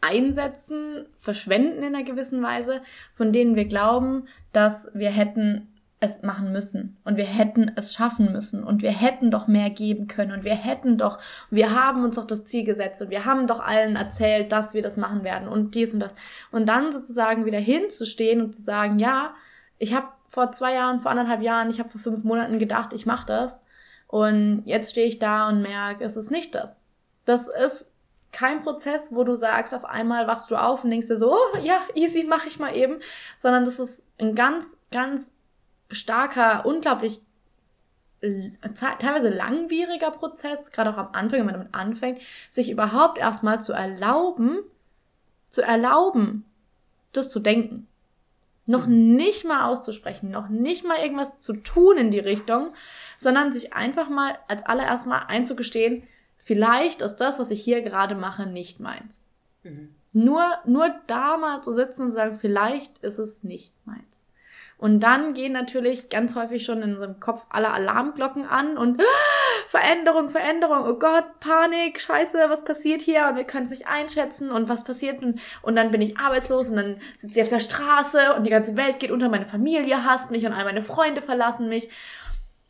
einsetzen, verschwenden in einer gewissen Weise, von denen wir glauben, dass wir hätten es machen müssen und wir hätten es schaffen müssen und wir hätten doch mehr geben können und wir hätten doch, wir haben uns doch das Ziel gesetzt und wir haben doch allen erzählt, dass wir das machen werden und dies und das. Und dann sozusagen wieder hinzustehen und zu sagen, ja, ich habe vor zwei Jahren, vor anderthalb Jahren, ich habe vor fünf Monaten gedacht, ich mache das. Und jetzt stehe ich da und merke, es ist nicht das. Das ist kein Prozess, wo du sagst, auf einmal wachst du auf und denkst dir so, oh ja, easy, mache ich mal eben, sondern das ist ein ganz, ganz starker, unglaublich teilweise langwieriger Prozess, gerade auch am Anfang, wenn man damit anfängt, sich überhaupt erstmal zu erlauben, zu erlauben, das zu denken. Noch mhm. nicht mal auszusprechen, noch nicht mal irgendwas zu tun in die Richtung, sondern sich einfach mal als allererst mal einzugestehen, vielleicht ist das, was ich hier gerade mache, nicht meins. Mhm. Nur, nur da mal zu sitzen und zu sagen, vielleicht ist es nicht meins. Und dann gehen natürlich ganz häufig schon in unserem Kopf alle Alarmglocken an und ah, Veränderung, Veränderung, oh Gott, Panik, Scheiße, was passiert hier? Und wir können es nicht einschätzen und was passiert und, und dann bin ich arbeitslos und dann sitze ich auf der Straße und die ganze Welt geht unter, meine Familie hasst mich und all meine Freunde verlassen mich.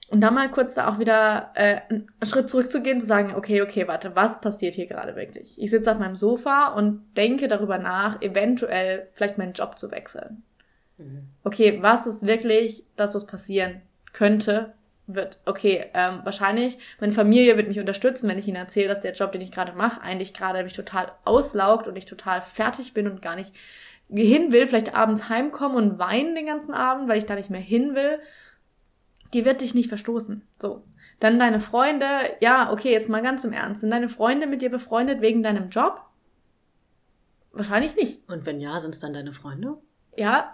Und dann mal kurz da auch wieder äh, einen Schritt zurückzugehen, zu sagen, okay, okay, warte, was passiert hier gerade wirklich? Ich sitze auf meinem Sofa und denke darüber nach, eventuell vielleicht meinen Job zu wechseln. Mhm. Okay, was ist wirklich das, was passieren könnte, wird, okay, ähm, wahrscheinlich, meine Familie wird mich unterstützen, wenn ich ihnen erzähle, dass der Job, den ich gerade mache, eigentlich gerade mich total auslaugt und ich total fertig bin und gar nicht hin will, vielleicht abends heimkommen und weinen den ganzen Abend, weil ich da nicht mehr hin will. Die wird dich nicht verstoßen. So. Dann deine Freunde, ja, okay, jetzt mal ganz im Ernst. Sind deine Freunde mit dir befreundet wegen deinem Job? Wahrscheinlich nicht. Und wenn ja, sind es dann deine Freunde? Ja,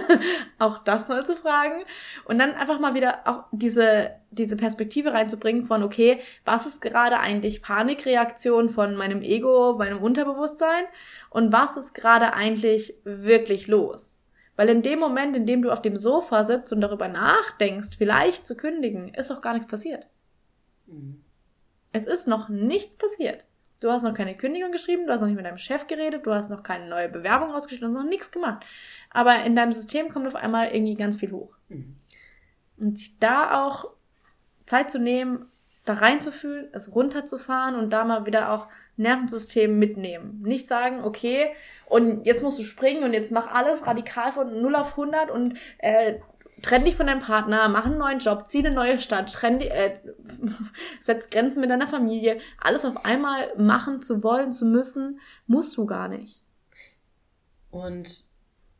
auch das mal zu fragen. Und dann einfach mal wieder auch diese, diese Perspektive reinzubringen von, okay, was ist gerade eigentlich Panikreaktion von meinem Ego, meinem Unterbewusstsein? Und was ist gerade eigentlich wirklich los? Weil in dem Moment, in dem du auf dem Sofa sitzt und darüber nachdenkst, vielleicht zu kündigen, ist auch gar nichts passiert. Mhm. Es ist noch nichts passiert. Du hast noch keine Kündigung geschrieben, du hast noch nicht mit deinem Chef geredet, du hast noch keine neue Bewerbung rausgeschickt, du hast noch nichts gemacht. Aber in deinem System kommt auf einmal irgendwie ganz viel hoch. Mhm. Und sich da auch Zeit zu nehmen, da reinzufühlen, es runterzufahren und da mal wieder auch Nervensystem mitnehmen. Nicht sagen, okay, und jetzt musst du springen und jetzt mach alles radikal von 0 auf 100 und äh, trenn dich von deinem Partner, mach einen neuen Job, zieh eine neue Stadt, trenn die, äh, setz Grenzen mit deiner Familie. Alles auf einmal machen zu wollen, zu müssen, musst du gar nicht. Und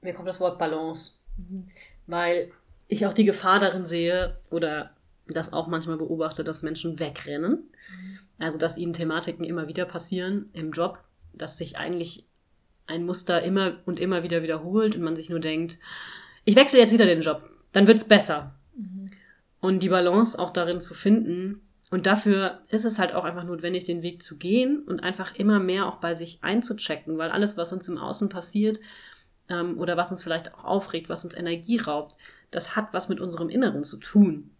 mir kommt das Wort Balance, mhm. weil ich auch die Gefahr darin sehe oder das auch manchmal beobachte, dass Menschen wegrennen. Mhm. Also, dass ihnen Thematiken immer wieder passieren im Job, dass sich eigentlich ein Muster immer und immer wieder wiederholt und man sich nur denkt, ich wechsle jetzt wieder den Job dann wird's besser. Mhm. Und die Balance auch darin zu finden. Und dafür ist es halt auch einfach notwendig, den Weg zu gehen und einfach immer mehr auch bei sich einzuchecken, weil alles, was uns im Außen passiert ähm, oder was uns vielleicht auch aufregt, was uns Energie raubt, das hat was mit unserem Inneren zu tun.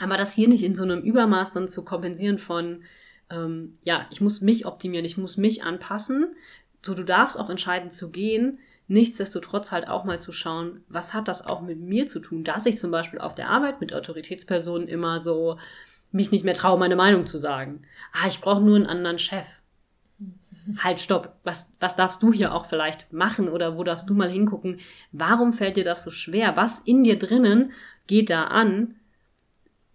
Aber das hier nicht in so einem Übermaß dann zu kompensieren von, ähm, ja, ich muss mich optimieren, ich muss mich anpassen. So, du darfst auch entscheiden zu gehen, Nichtsdestotrotz halt auch mal zu schauen, was hat das auch mit mir zu tun, dass ich zum Beispiel auf der Arbeit mit Autoritätspersonen immer so mich nicht mehr traue, meine Meinung zu sagen. Ah, ich brauche nur einen anderen Chef. Halt, stopp. Was, was darfst du hier auch vielleicht machen oder wo darfst du mal hingucken? Warum fällt dir das so schwer? Was in dir drinnen geht da an,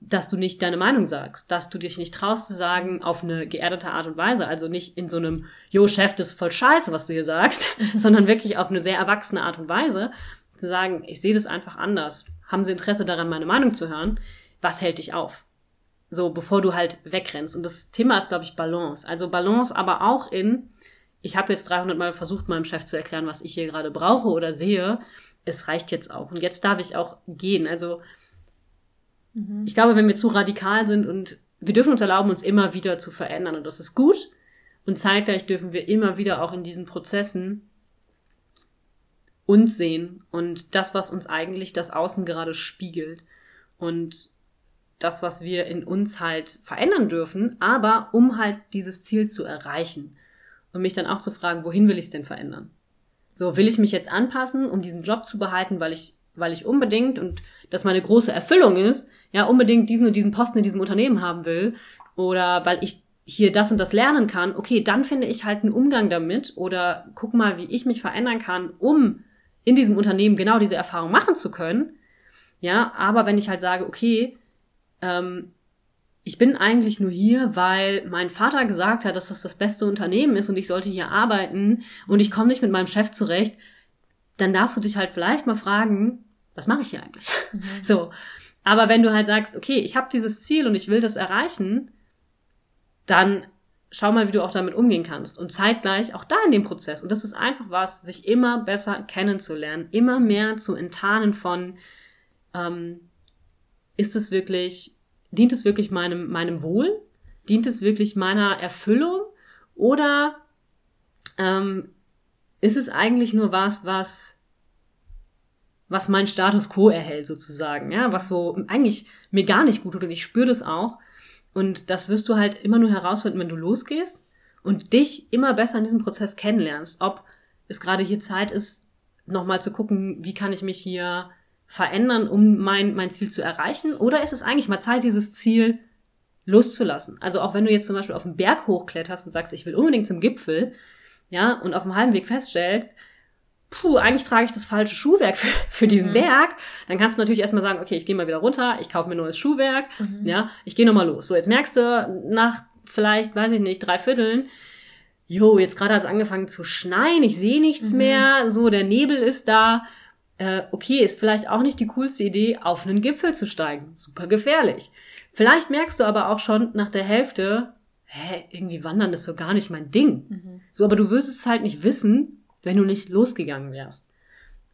dass du nicht deine Meinung sagst, dass du dich nicht traust zu sagen auf eine geerdete Art und Weise, also nicht in so einem, Jo Chef, das ist voll scheiße, was du hier sagst, sondern wirklich auf eine sehr erwachsene Art und Weise zu sagen, ich sehe das einfach anders. Haben sie Interesse daran, meine Meinung zu hören? Was hält dich auf? So, bevor du halt wegrennst. Und das Thema ist, glaube ich, Balance. Also Balance aber auch in, ich habe jetzt 300 Mal versucht, meinem Chef zu erklären, was ich hier gerade brauche oder sehe. Es reicht jetzt auch. Und jetzt darf ich auch gehen. Also Mhm. Ich glaube, wenn wir zu radikal sind und wir dürfen uns erlauben, uns immer wieder zu verändern und das ist gut. Und zeitgleich dürfen wir immer wieder auch in diesen Prozessen uns sehen und das, was uns eigentlich das Außen gerade spiegelt und das, was wir in uns halt verändern dürfen, aber um halt dieses Ziel zu erreichen und mich dann auch zu fragen, wohin will ich es denn verändern? So, will ich mich jetzt anpassen, um diesen Job zu behalten, weil ich, weil ich unbedingt und das meine große Erfüllung ist, ja unbedingt diesen und diesen Posten in diesem Unternehmen haben will oder weil ich hier das und das lernen kann, okay, dann finde ich halt einen Umgang damit oder guck mal, wie ich mich verändern kann, um in diesem Unternehmen genau diese Erfahrung machen zu können. Ja, aber wenn ich halt sage, okay, ähm, ich bin eigentlich nur hier, weil mein Vater gesagt hat, dass das das beste Unternehmen ist und ich sollte hier arbeiten und ich komme nicht mit meinem Chef zurecht, dann darfst du dich halt vielleicht mal fragen, was mache ich hier eigentlich? Mhm. So. Aber wenn du halt sagst, okay, ich habe dieses Ziel und ich will das erreichen, dann schau mal, wie du auch damit umgehen kannst. Und zeitgleich auch da in dem Prozess. Und das ist einfach was, sich immer besser kennenzulernen, immer mehr zu enttarnen von, ähm, ist es wirklich, dient es wirklich meinem, meinem Wohl? Dient es wirklich meiner Erfüllung? Oder ähm, ist es eigentlich nur was, was, was mein Status quo erhält, sozusagen, ja, was so eigentlich mir gar nicht gut tut und ich spüre das auch. Und das wirst du halt immer nur herausfinden, wenn du losgehst und dich immer besser in diesem Prozess kennenlernst, ob es gerade hier Zeit ist, nochmal zu gucken, wie kann ich mich hier verändern, um mein, mein Ziel zu erreichen? Oder ist es eigentlich mal Zeit, dieses Ziel loszulassen? Also auch wenn du jetzt zum Beispiel auf den Berg hochkletterst und sagst, ich will unbedingt zum Gipfel, ja, und auf dem halben Weg feststellst, puh, eigentlich trage ich das falsche Schuhwerk für, für diesen mhm. Berg, dann kannst du natürlich erstmal sagen, okay, ich gehe mal wieder runter, ich kaufe mir neues Schuhwerk, mhm. ja, ich gehe nochmal los. So, jetzt merkst du nach vielleicht, weiß ich nicht, drei Vierteln, jo, jetzt gerade hat es angefangen zu schneien, ich sehe nichts mhm. mehr, so, der Nebel ist da, äh, okay, ist vielleicht auch nicht die coolste Idee, auf einen Gipfel zu steigen. Super gefährlich. Vielleicht merkst du aber auch schon nach der Hälfte, hä, irgendwie wandern ist so gar nicht mein Ding. Mhm. So, aber du wirst es halt nicht wissen, wenn du nicht losgegangen wärst.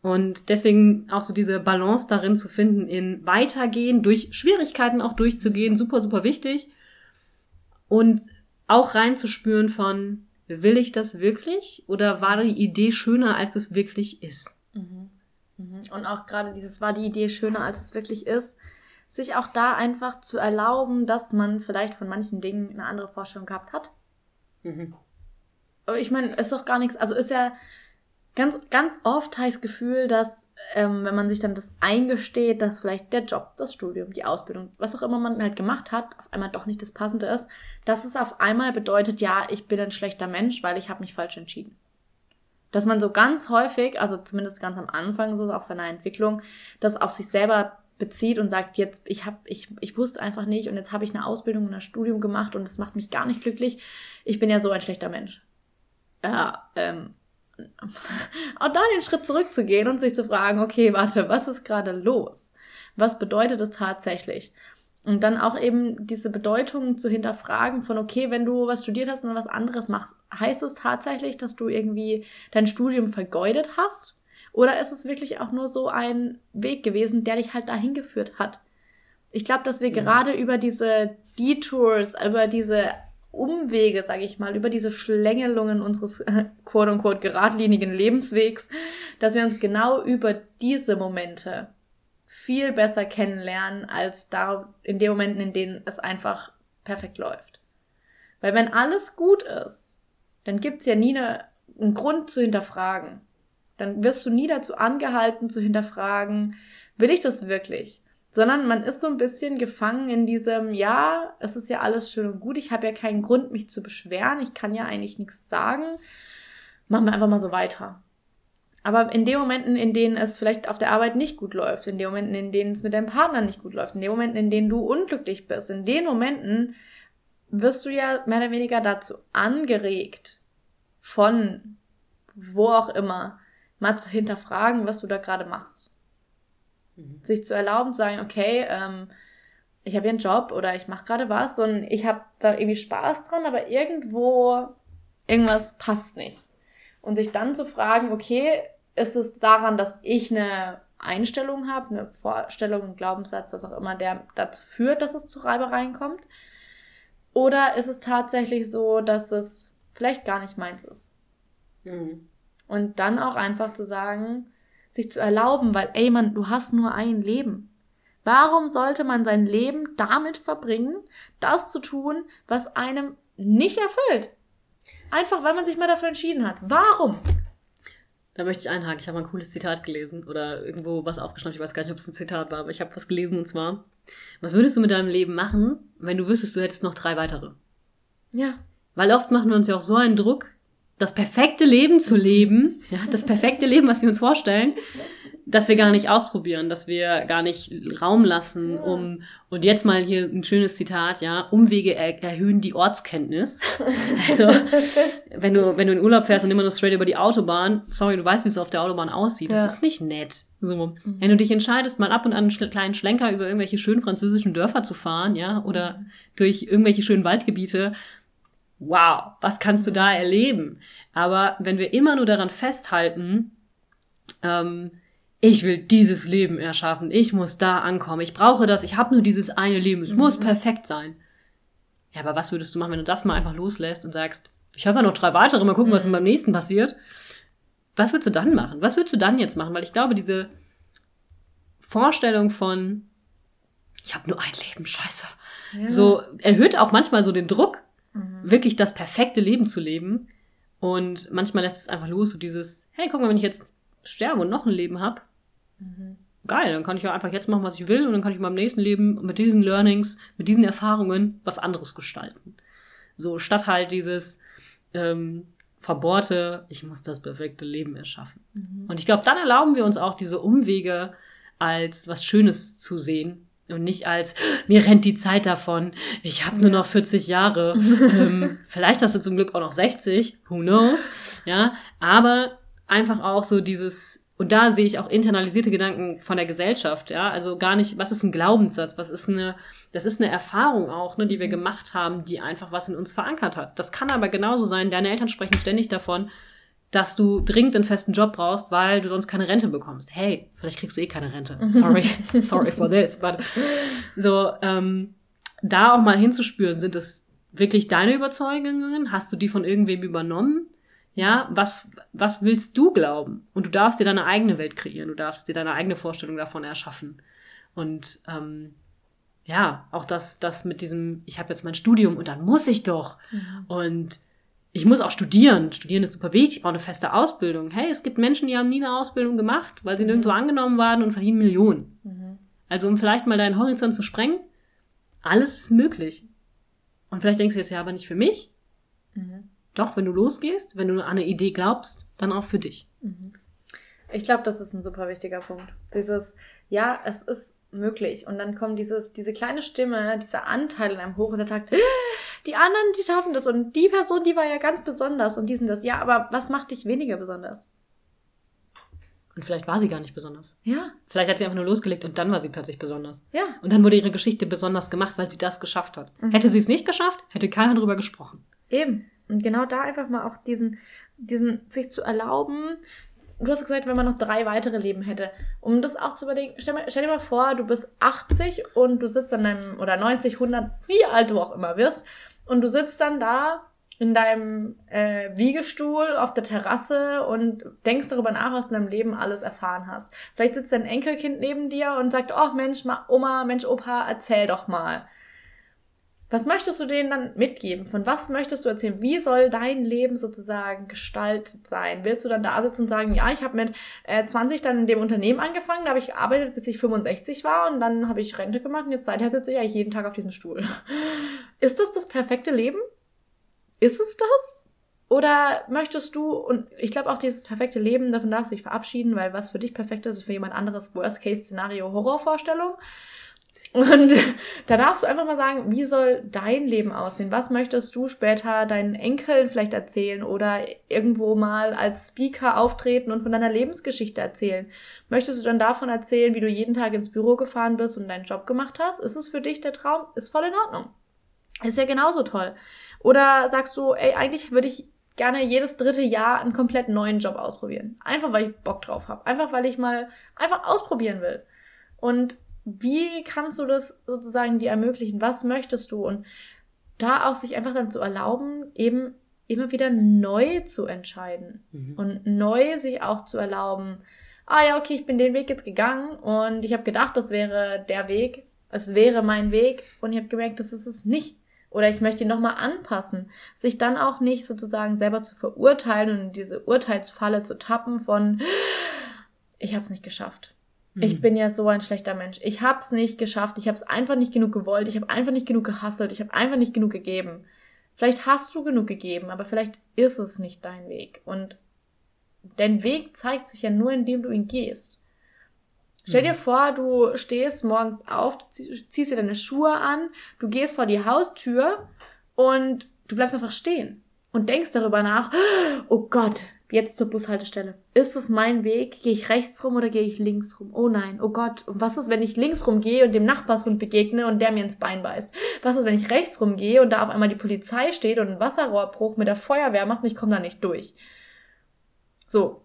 Und deswegen auch so diese Balance darin zu finden, in weitergehen, durch Schwierigkeiten auch durchzugehen, super, super wichtig. Und auch reinzuspüren von, will ich das wirklich oder war die Idee schöner, als es wirklich ist? Mhm. Mhm. Und auch gerade dieses war die Idee schöner, als es wirklich ist, sich auch da einfach zu erlauben, dass man vielleicht von manchen Dingen eine andere Vorstellung gehabt hat. Mhm. Ich meine, ist doch gar nichts, also ist ja ganz, ganz oft habe ich das Gefühl, dass, ähm, wenn man sich dann das eingesteht, dass vielleicht der Job, das Studium, die Ausbildung, was auch immer man halt gemacht hat, auf einmal doch nicht das Passende ist, dass es auf einmal bedeutet, ja, ich bin ein schlechter Mensch, weil ich habe mich falsch entschieden dass man so ganz häufig, also zumindest ganz am Anfang so auf seiner Entwicklung, das auf sich selber bezieht und sagt, jetzt, ich habe, ich, ich wusste einfach nicht und jetzt habe ich eine Ausbildung und ein Studium gemacht und es macht mich gar nicht glücklich. Ich bin ja so ein schlechter Mensch. Ja, ähm, auch da den Schritt zurückzugehen und sich zu fragen, okay, warte, was ist gerade los? Was bedeutet es tatsächlich? Und dann auch eben diese Bedeutung zu hinterfragen von, okay, wenn du was studiert hast und was anderes machst, heißt es tatsächlich, dass du irgendwie dein Studium vergeudet hast? Oder ist es wirklich auch nur so ein Weg gewesen, der dich halt dahin geführt hat? Ich glaube, dass wir ja. gerade über diese Detours, über diese Umwege, sage ich mal, über diese Schlängelungen unseres quote-unquote geradlinigen Lebenswegs, dass wir uns genau über diese Momente viel besser kennenlernen als da in den Momenten, in denen es einfach perfekt läuft. Weil wenn alles gut ist, dann gibt's ja nie eine, einen Grund zu hinterfragen. Dann wirst du nie dazu angehalten zu hinterfragen, will ich das wirklich? Sondern man ist so ein bisschen gefangen in diesem, ja, es ist ja alles schön und gut, ich habe ja keinen Grund, mich zu beschweren, ich kann ja eigentlich nichts sagen. Machen wir einfach mal so weiter. Aber in den Momenten, in denen es vielleicht auf der Arbeit nicht gut läuft, in den Momenten, in denen es mit deinem Partner nicht gut läuft, in den Momenten, in denen du unglücklich bist, in den Momenten wirst du ja mehr oder weniger dazu angeregt, von wo auch immer, mal zu hinterfragen, was du da gerade machst. Mhm. Sich zu erlauben, zu sagen, okay, ähm, ich habe hier einen Job oder ich mache gerade was und ich habe da irgendwie Spaß dran, aber irgendwo irgendwas passt nicht. Und sich dann zu fragen, okay, ist es daran, dass ich eine Einstellung habe, eine Vorstellung, einen Glaubenssatz, was auch immer, der dazu führt, dass es zu Reibereien kommt? Oder ist es tatsächlich so, dass es vielleicht gar nicht meins ist? Mhm. Und dann auch einfach zu sagen, sich zu erlauben, weil, ey Mann, du hast nur ein Leben. Warum sollte man sein Leben damit verbringen, das zu tun, was einem nicht erfüllt? Einfach, weil man sich mal dafür entschieden hat. Warum? Da möchte ich einhaken. Ich habe mal ein cooles Zitat gelesen oder irgendwo was aufgeschnappt. Ich weiß gar nicht, ob es ein Zitat war, aber ich habe was gelesen und zwar: Was würdest du mit deinem Leben machen, wenn du wüsstest, du hättest noch drei weitere? Ja. Weil oft machen wir uns ja auch so einen Druck, das perfekte Leben zu leben, ja, das perfekte Leben, was wir uns vorstellen, dass wir gar nicht ausprobieren, dass wir gar nicht Raum lassen, um, und jetzt mal hier ein schönes Zitat, ja, Umwege er erhöhen die Ortskenntnis. Also, wenn du, wenn du in Urlaub fährst und immer nur straight über die Autobahn, sorry, du weißt, wie es auf der Autobahn aussieht, ja. das ist nicht nett. So, mhm. wenn du dich entscheidest, mal ab und an einen kleinen Schlenker über irgendwelche schönen französischen Dörfer zu fahren, ja, oder mhm. durch irgendwelche schönen Waldgebiete, wow, was kannst du da erleben? Aber wenn wir immer nur daran festhalten, ähm, ich will dieses Leben erschaffen, ich muss da ankommen, ich brauche das, ich habe nur dieses eine Leben, es mhm. muss perfekt sein. Ja, aber was würdest du machen, wenn du das mal einfach loslässt und sagst, ich habe ja noch drei weitere, mal gucken, mhm. was beim nächsten passiert. Was würdest du dann machen? Was würdest du dann jetzt machen? Weil ich glaube, diese Vorstellung von, ich habe nur ein Leben, scheiße. Ja. So erhöht auch manchmal so den Druck, mhm. wirklich das perfekte Leben zu leben. Und manchmal lässt es einfach los, so dieses, hey, guck mal, wenn ich jetzt sterbe und noch ein Leben habe, mhm. geil, dann kann ich ja einfach jetzt machen, was ich will und dann kann ich in meinem nächsten Leben mit diesen Learnings, mit diesen Erfahrungen was anderes gestalten. So, statt halt dieses ähm, verbohrte, ich muss das perfekte Leben erschaffen. Mhm. Und ich glaube, dann erlauben wir uns auch diese Umwege als was Schönes zu sehen und nicht als, mir rennt die Zeit davon, ich habe nur noch 40 Jahre, ähm, vielleicht hast du zum Glück auch noch 60, who knows, ja, aber einfach auch so dieses, und da sehe ich auch internalisierte Gedanken von der Gesellschaft, ja, also gar nicht, was ist ein Glaubenssatz, was ist eine, das ist eine Erfahrung auch, ne, die wir gemacht haben, die einfach was in uns verankert hat. Das kann aber genauso sein, deine Eltern sprechen ständig davon, dass du dringend einen festen Job brauchst, weil du sonst keine Rente bekommst. Hey, vielleicht kriegst du eh keine Rente. Sorry, sorry for this. But so, ähm, da auch mal hinzuspüren, sind es wirklich deine Überzeugungen? Hast du die von irgendwem übernommen? Ja, was, was willst du glauben? Und du darfst dir deine eigene Welt kreieren, du darfst dir deine eigene Vorstellung davon erschaffen. Und ähm, ja, auch das, das mit diesem, ich habe jetzt mein Studium und dann muss ich doch. Mhm. Und ich muss auch studieren. Studieren ist super wichtig, ich brauche eine feste Ausbildung. Hey, es gibt Menschen, die haben nie eine Ausbildung gemacht, weil sie mhm. nirgendwo angenommen waren und verdienen Millionen. Mhm. Also um vielleicht mal deinen Horizont zu sprengen, alles ist möglich. Und vielleicht denkst du jetzt, ja, aber nicht für mich. Doch, wenn du losgehst, wenn du an eine Idee glaubst, dann auch für dich. Mhm. Ich glaube, das ist ein super wichtiger Punkt. Dieses, ja, es ist möglich. Und dann kommt dieses, diese kleine Stimme, dieser Anteil in einem hoch und der sagt, die anderen, die schaffen das und die Person, die war ja ganz besonders und die sind das. Ja, aber was macht dich weniger besonders? Und vielleicht war sie gar nicht besonders. Ja. Vielleicht hat sie einfach nur losgelegt und dann war sie plötzlich besonders. Ja. Und dann wurde ihre Geschichte besonders gemacht, weil sie das geschafft hat. Mhm. Hätte sie es nicht geschafft, hätte keiner drüber gesprochen. Eben. Und genau da einfach mal auch diesen, diesen, sich zu erlauben, du hast gesagt, wenn man noch drei weitere Leben hätte, um das auch zu überlegen, stell, stell, dir mal vor, du bist 80 und du sitzt an deinem, oder 90, 100, wie alt du auch immer wirst, und du sitzt dann da in deinem äh, Wiegestuhl auf der Terrasse und denkst darüber nach, was du in deinem Leben alles erfahren hast. Vielleicht sitzt dein Enkelkind neben dir und sagt, oh Mensch, Oma, Mensch, Opa, erzähl doch mal. Was möchtest du denen dann mitgeben? Von was möchtest du erzählen? Wie soll dein Leben sozusagen gestaltet sein? Willst du dann da sitzen und sagen, ja, ich habe mit äh, 20 dann in dem Unternehmen angefangen, da habe ich gearbeitet, bis ich 65 war und dann habe ich Rente gemacht und jetzt seither sitze ich eigentlich jeden Tag auf diesem Stuhl. Ist das das perfekte Leben? Ist es das? Oder möchtest du, und ich glaube auch dieses perfekte Leben, davon darfst du dich verabschieden, weil was für dich perfekt ist, ist für jemand anderes Worst-Case-Szenario Horrorvorstellung. Und da darfst du einfach mal sagen, wie soll dein Leben aussehen? Was möchtest du später deinen Enkeln vielleicht erzählen oder irgendwo mal als Speaker auftreten und von deiner Lebensgeschichte erzählen? Möchtest du dann davon erzählen, wie du jeden Tag ins Büro gefahren bist und deinen Job gemacht hast? Ist es für dich der Traum? Ist voll in Ordnung. Ist ja genauso toll. Oder sagst du, ey, eigentlich würde ich gerne jedes dritte Jahr einen komplett neuen Job ausprobieren. Einfach weil ich Bock drauf habe. Einfach weil ich mal einfach ausprobieren will. Und wie kannst du das sozusagen dir ermöglichen? Was möchtest du? Und da auch sich einfach dann zu erlauben, eben immer wieder neu zu entscheiden mhm. und neu sich auch zu erlauben, ah ja, okay, ich bin den Weg jetzt gegangen und ich habe gedacht, das wäre der Weg, es wäre mein Weg und ich habe gemerkt, das ist es nicht. Oder ich möchte ihn nochmal anpassen. Sich dann auch nicht sozusagen selber zu verurteilen und in diese Urteilsfalle zu tappen von, ich habe es nicht geschafft. Ich mhm. bin ja so ein schlechter Mensch. Ich hab's nicht geschafft. Ich hab's einfach nicht genug gewollt. Ich habe einfach nicht genug gehasselt. Ich habe einfach nicht genug gegeben. Vielleicht hast du genug gegeben, aber vielleicht ist es nicht dein Weg. Und dein Weg zeigt sich ja nur, indem du ihn gehst. Stell dir mhm. vor, du stehst morgens auf, du ziehst dir deine Schuhe an, du gehst vor die Haustür und du bleibst einfach stehen und denkst darüber nach, oh Gott, jetzt zur Bushaltestelle. Ist es mein Weg? Gehe ich rechts rum oder gehe ich links rum? Oh nein, oh Gott. Und was ist, wenn ich links rum gehe und dem Nachbarshund begegne und der mir ins Bein beißt? Was ist, wenn ich rechts rum gehe und da auf einmal die Polizei steht und einen Wasserrohrbruch mit der Feuerwehr macht und ich komme da nicht durch? So.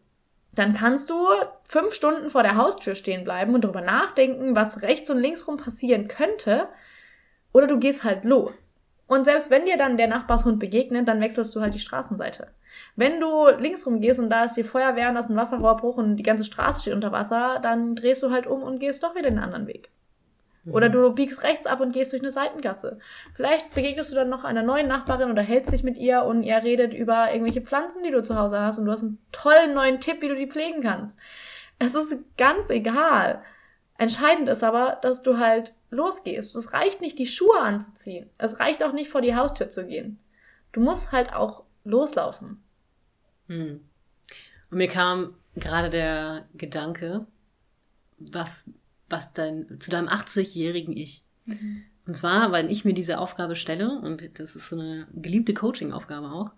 Dann kannst du fünf Stunden vor der Haustür stehen bleiben und darüber nachdenken, was rechts und links rum passieren könnte. Oder du gehst halt los. Und selbst wenn dir dann der Nachbarshund begegnet, dann wechselst du halt die Straßenseite. Wenn du links rumgehst und da ist die Feuerwehr und da ist ein Wasserrohrbruch und die ganze Straße steht unter Wasser, dann drehst du halt um und gehst doch wieder den anderen Weg. Mhm. Oder du biegst rechts ab und gehst durch eine Seitengasse. Vielleicht begegnest du dann noch einer neuen Nachbarin oder hältst dich mit ihr und ihr redet über irgendwelche Pflanzen, die du zu Hause hast und du hast einen tollen neuen Tipp, wie du die pflegen kannst. Es ist ganz egal. Entscheidend ist aber, dass du halt losgehst. Es reicht nicht, die Schuhe anzuziehen. Es reicht auch nicht, vor die Haustür zu gehen. Du musst halt auch loslaufen. Hm. Und mir kam gerade der Gedanke, was, was dein, zu deinem 80-jährigen Ich. Mhm. Und zwar, weil ich mir diese Aufgabe stelle, und das ist so eine geliebte Coaching-Aufgabe auch,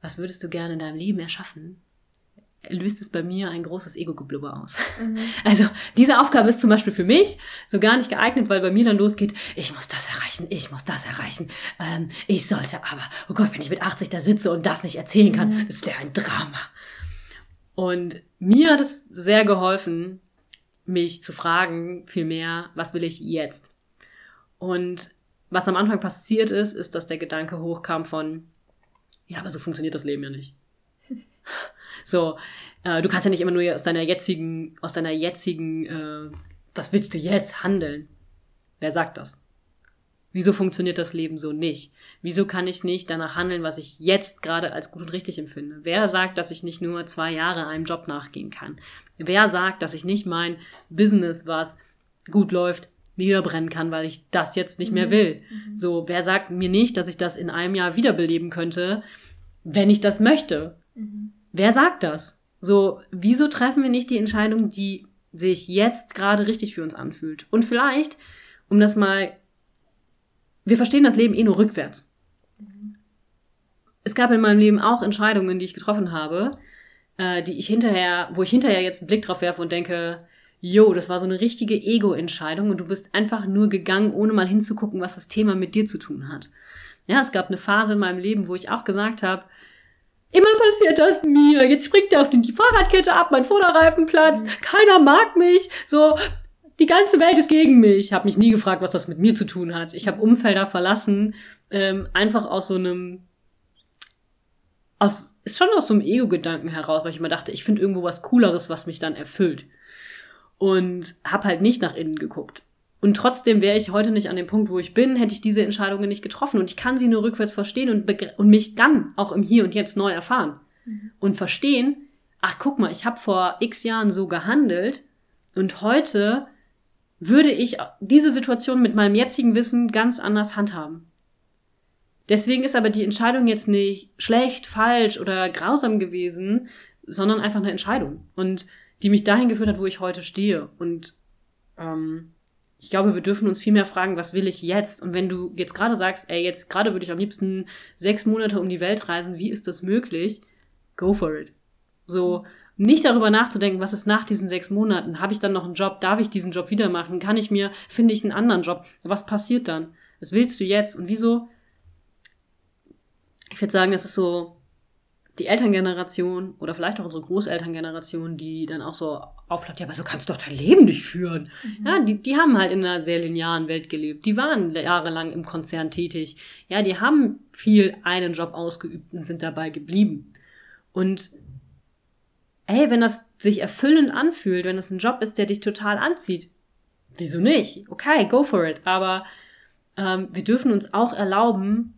was würdest du gerne in deinem Leben erschaffen, löst es bei mir ein großes Ego-Geblubber aus. Mhm. Also diese Aufgabe ist zum Beispiel für mich so gar nicht geeignet, weil bei mir dann losgeht, ich muss das erreichen, ich muss das erreichen, ähm, ich sollte aber, oh Gott, wenn ich mit 80 da sitze und das nicht erzählen kann, mhm. das wäre ein Drama. Und mir hat es sehr geholfen, mich zu fragen, vielmehr, was will ich jetzt? Und was am Anfang passiert ist, ist, dass der Gedanke hochkam von, ja, aber so funktioniert das Leben ja nicht. So, äh, du kannst ja nicht immer nur aus deiner jetzigen, aus deiner jetzigen, äh, was willst du jetzt handeln? Wer sagt das? Wieso funktioniert das Leben so nicht? Wieso kann ich nicht danach handeln, was ich jetzt gerade als gut und richtig empfinde? Wer sagt, dass ich nicht nur zwei Jahre einem Job nachgehen kann? Wer sagt, dass ich nicht mein Business, was gut läuft, niederbrennen kann, weil ich das jetzt nicht mehr mhm. will? Mhm. So, wer sagt mir nicht, dass ich das in einem Jahr wiederbeleben könnte, wenn ich das möchte? Mhm. Wer sagt das? So, wieso treffen wir nicht die Entscheidung, die sich jetzt gerade richtig für uns anfühlt? Und vielleicht, um das mal, wir verstehen das Leben eh nur rückwärts. Es gab in meinem Leben auch Entscheidungen, die ich getroffen habe, äh, die ich hinterher, wo ich hinterher jetzt einen Blick drauf werfe und denke, yo, das war so eine richtige Ego-Entscheidung und du bist einfach nur gegangen, ohne mal hinzugucken, was das Thema mit dir zu tun hat. Ja, es gab eine Phase in meinem Leben, wo ich auch gesagt habe, Immer passiert das mir. Jetzt springt er auf die Fahrradkette ab, mein Vorderreifen platzt, keiner mag mich. So, die ganze Welt ist gegen mich. Ich habe mich nie gefragt, was das mit mir zu tun hat. Ich habe Umfelder verlassen, ähm, einfach aus so einem, aus, ist schon aus so einem Ego-Gedanken heraus, weil ich immer dachte, ich finde irgendwo was Cooleres, was mich dann erfüllt. Und habe halt nicht nach innen geguckt. Und trotzdem wäre ich heute nicht an dem Punkt, wo ich bin, hätte ich diese Entscheidungen nicht getroffen. Und ich kann sie nur rückwärts verstehen und, und mich dann auch im Hier und Jetzt neu erfahren. Mhm. Und verstehen, ach guck mal, ich habe vor x Jahren so gehandelt und heute würde ich diese Situation mit meinem jetzigen Wissen ganz anders handhaben. Deswegen ist aber die Entscheidung jetzt nicht schlecht, falsch oder grausam gewesen, sondern einfach eine Entscheidung. Und die mich dahin geführt hat, wo ich heute stehe. Und ähm, ich glaube, wir dürfen uns viel mehr fragen, was will ich jetzt? Und wenn du jetzt gerade sagst, ey, jetzt gerade würde ich am liebsten sechs Monate um die Welt reisen, wie ist das möglich? Go for it. So, nicht darüber nachzudenken, was ist nach diesen sechs Monaten? Habe ich dann noch einen Job? Darf ich diesen Job wieder machen? Kann ich mir, finde ich einen anderen Job? Was passiert dann? Was willst du jetzt? Und wieso? Ich würde sagen, das ist so die Elterngeneration oder vielleicht auch unsere Großelterngeneration, die dann auch so aufklappt, ja, aber so kannst du doch dein Leben nicht führen. Mhm. Ja, die, die haben halt in einer sehr linearen Welt gelebt. Die waren jahrelang im Konzern tätig. Ja, die haben viel einen Job ausgeübt und sind dabei geblieben. Und ey, wenn das sich erfüllend anfühlt, wenn das ein Job ist, der dich total anzieht, wieso nicht? Okay, go for it. Aber ähm, wir dürfen uns auch erlauben,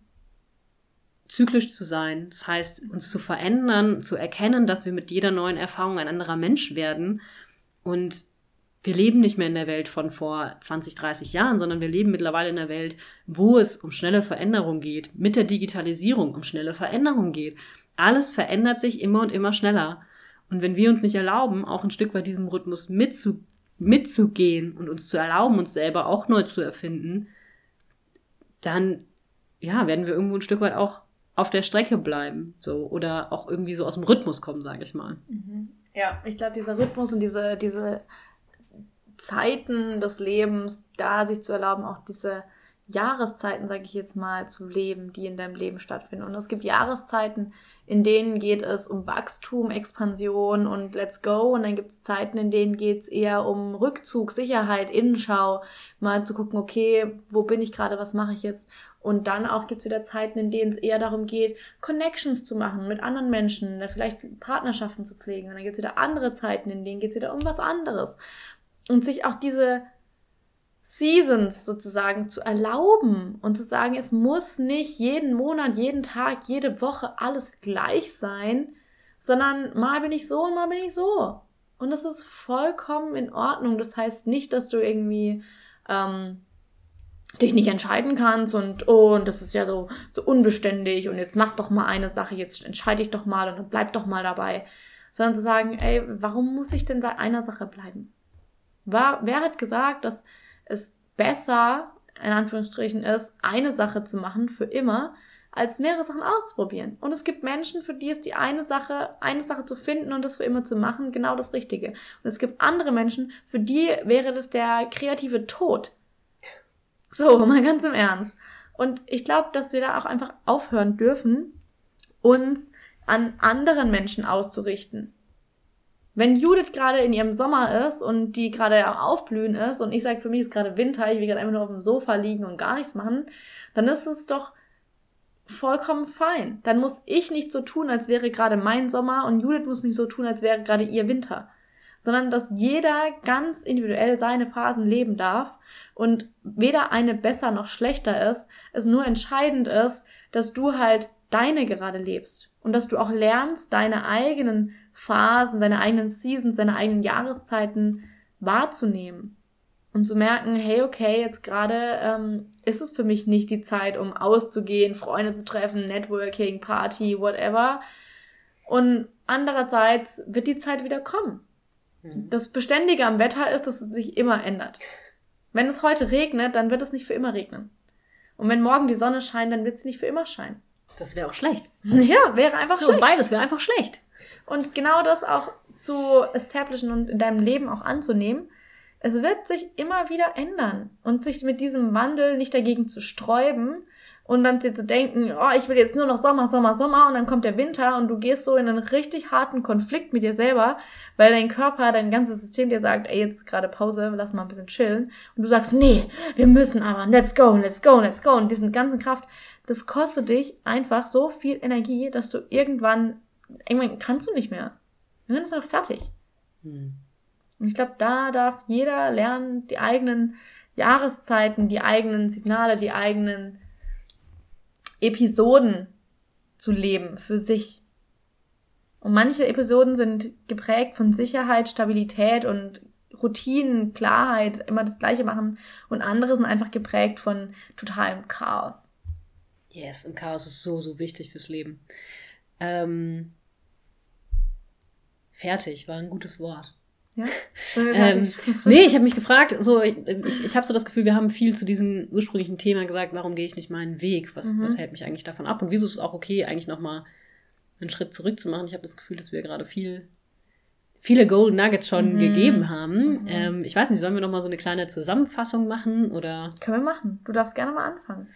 zyklisch zu sein. Das heißt, uns zu verändern, zu erkennen, dass wir mit jeder neuen Erfahrung ein anderer Mensch werden. Und wir leben nicht mehr in der Welt von vor 20, 30 Jahren, sondern wir leben mittlerweile in einer Welt, wo es um schnelle Veränderung geht, mit der Digitalisierung um schnelle Veränderung geht. Alles verändert sich immer und immer schneller. Und wenn wir uns nicht erlauben, auch ein Stück weit diesem Rhythmus mitzu mitzugehen und uns zu erlauben, uns selber auch neu zu erfinden, dann ja, werden wir irgendwo ein Stück weit auch auf der Strecke bleiben, so oder auch irgendwie so aus dem Rhythmus kommen, sage ich mal. Mhm. Ja, ich glaube, dieser Rhythmus und diese, diese Zeiten des Lebens, da sich zu erlauben, auch diese Jahreszeiten, sage ich jetzt mal, zu leben, die in deinem Leben stattfinden. Und es gibt Jahreszeiten, in denen geht es um Wachstum, Expansion und Let's Go. Und dann gibt es Zeiten, in denen geht es eher um Rückzug, Sicherheit, Innenschau, mal zu gucken, okay, wo bin ich gerade, was mache ich jetzt? Und dann auch gibt es wieder Zeiten, in denen es eher darum geht, Connections zu machen mit anderen Menschen, vielleicht Partnerschaften zu pflegen. Und dann gibt es wieder andere Zeiten, in denen geht es wieder um was anderes. Und sich auch diese Seasons sozusagen zu erlauben und zu sagen, es muss nicht jeden Monat, jeden Tag, jede Woche alles gleich sein, sondern mal bin ich so und mal bin ich so. Und das ist vollkommen in Ordnung. Das heißt nicht, dass du irgendwie ähm, dich nicht entscheiden kannst und oh, und das ist ja so, so unbeständig und jetzt mach doch mal eine Sache, jetzt entscheide ich doch mal und bleib doch mal dabei. Sondern zu sagen, ey, warum muss ich denn bei einer Sache bleiben? War, wer hat gesagt, dass es besser, in Anführungsstrichen, ist, eine Sache zu machen für immer, als mehrere Sachen auszuprobieren. Und es gibt Menschen, für die ist die eine Sache, eine Sache zu finden und das für immer zu machen, genau das Richtige. Und es gibt andere Menschen, für die wäre das der kreative Tod. So, mal ganz im Ernst. Und ich glaube, dass wir da auch einfach aufhören dürfen, uns an anderen Menschen auszurichten. Wenn Judith gerade in ihrem Sommer ist und die gerade am Aufblühen ist und ich sage, für mich ist gerade Winter, ich will gerade einfach nur auf dem Sofa liegen und gar nichts machen, dann ist es doch vollkommen fein. Dann muss ich nicht so tun, als wäre gerade mein Sommer und Judith muss nicht so tun, als wäre gerade ihr Winter. Sondern dass jeder ganz individuell seine Phasen leben darf und weder eine besser noch schlechter ist, es nur entscheidend ist, dass du halt deine gerade lebst und dass du auch lernst, deine eigenen Phasen, deine eigenen Seasons, deine eigenen Jahreszeiten wahrzunehmen und zu merken, hey, okay, jetzt gerade ähm, ist es für mich nicht die Zeit, um auszugehen, Freunde zu treffen, Networking, Party, whatever. Und andererseits wird die Zeit wieder kommen. Mhm. Das Beständige am Wetter ist, dass es sich immer ändert. Wenn es heute regnet, dann wird es nicht für immer regnen. Und wenn morgen die Sonne scheint, dann wird es nicht für immer scheinen. Das wäre auch schlecht. Ja, wäre einfach so, schlecht. Beides wäre einfach schlecht. Und genau das auch zu establishen und in deinem Leben auch anzunehmen. Es wird sich immer wieder ändern. Und sich mit diesem Wandel nicht dagegen zu sträuben und dann dir zu denken, oh, ich will jetzt nur noch Sommer, Sommer, Sommer und dann kommt der Winter und du gehst so in einen richtig harten Konflikt mit dir selber, weil dein Körper, dein ganzes System dir sagt, ey, jetzt ist gerade Pause, lass mal ein bisschen chillen. Und du sagst, nee, wir müssen aber, let's go, let's go, let's go. Und diesen ganzen Kraft, das kostet dich einfach so viel Energie, dass du irgendwann irgendwann kannst du nicht mehr. Irgendwann ist auch fertig. Hm. Und ich glaube, da darf jeder lernen, die eigenen Jahreszeiten, die eigenen Signale, die eigenen Episoden zu leben für sich. Und manche Episoden sind geprägt von Sicherheit, Stabilität und Routinen, Klarheit, immer das Gleiche machen. Und andere sind einfach geprägt von totalem Chaos. Yes, und Chaos ist so, so wichtig fürs Leben. Ähm, fertig war ein gutes Wort. Ja? ähm, nee, ich habe mich gefragt, so ich, ich, habe so das Gefühl, wir haben viel zu diesem ursprünglichen Thema gesagt, warum gehe ich nicht meinen Weg? Was, mhm. was hält mich eigentlich davon ab? Und wieso ist es auch okay, eigentlich nochmal einen Schritt zurück zu machen? Ich habe das Gefühl, dass wir gerade viel, viele Golden Nuggets schon mhm. gegeben haben. Mhm. Ähm, ich weiß nicht, sollen wir nochmal so eine kleine Zusammenfassung machen? Oder? Können wir machen. Du darfst gerne mal anfangen.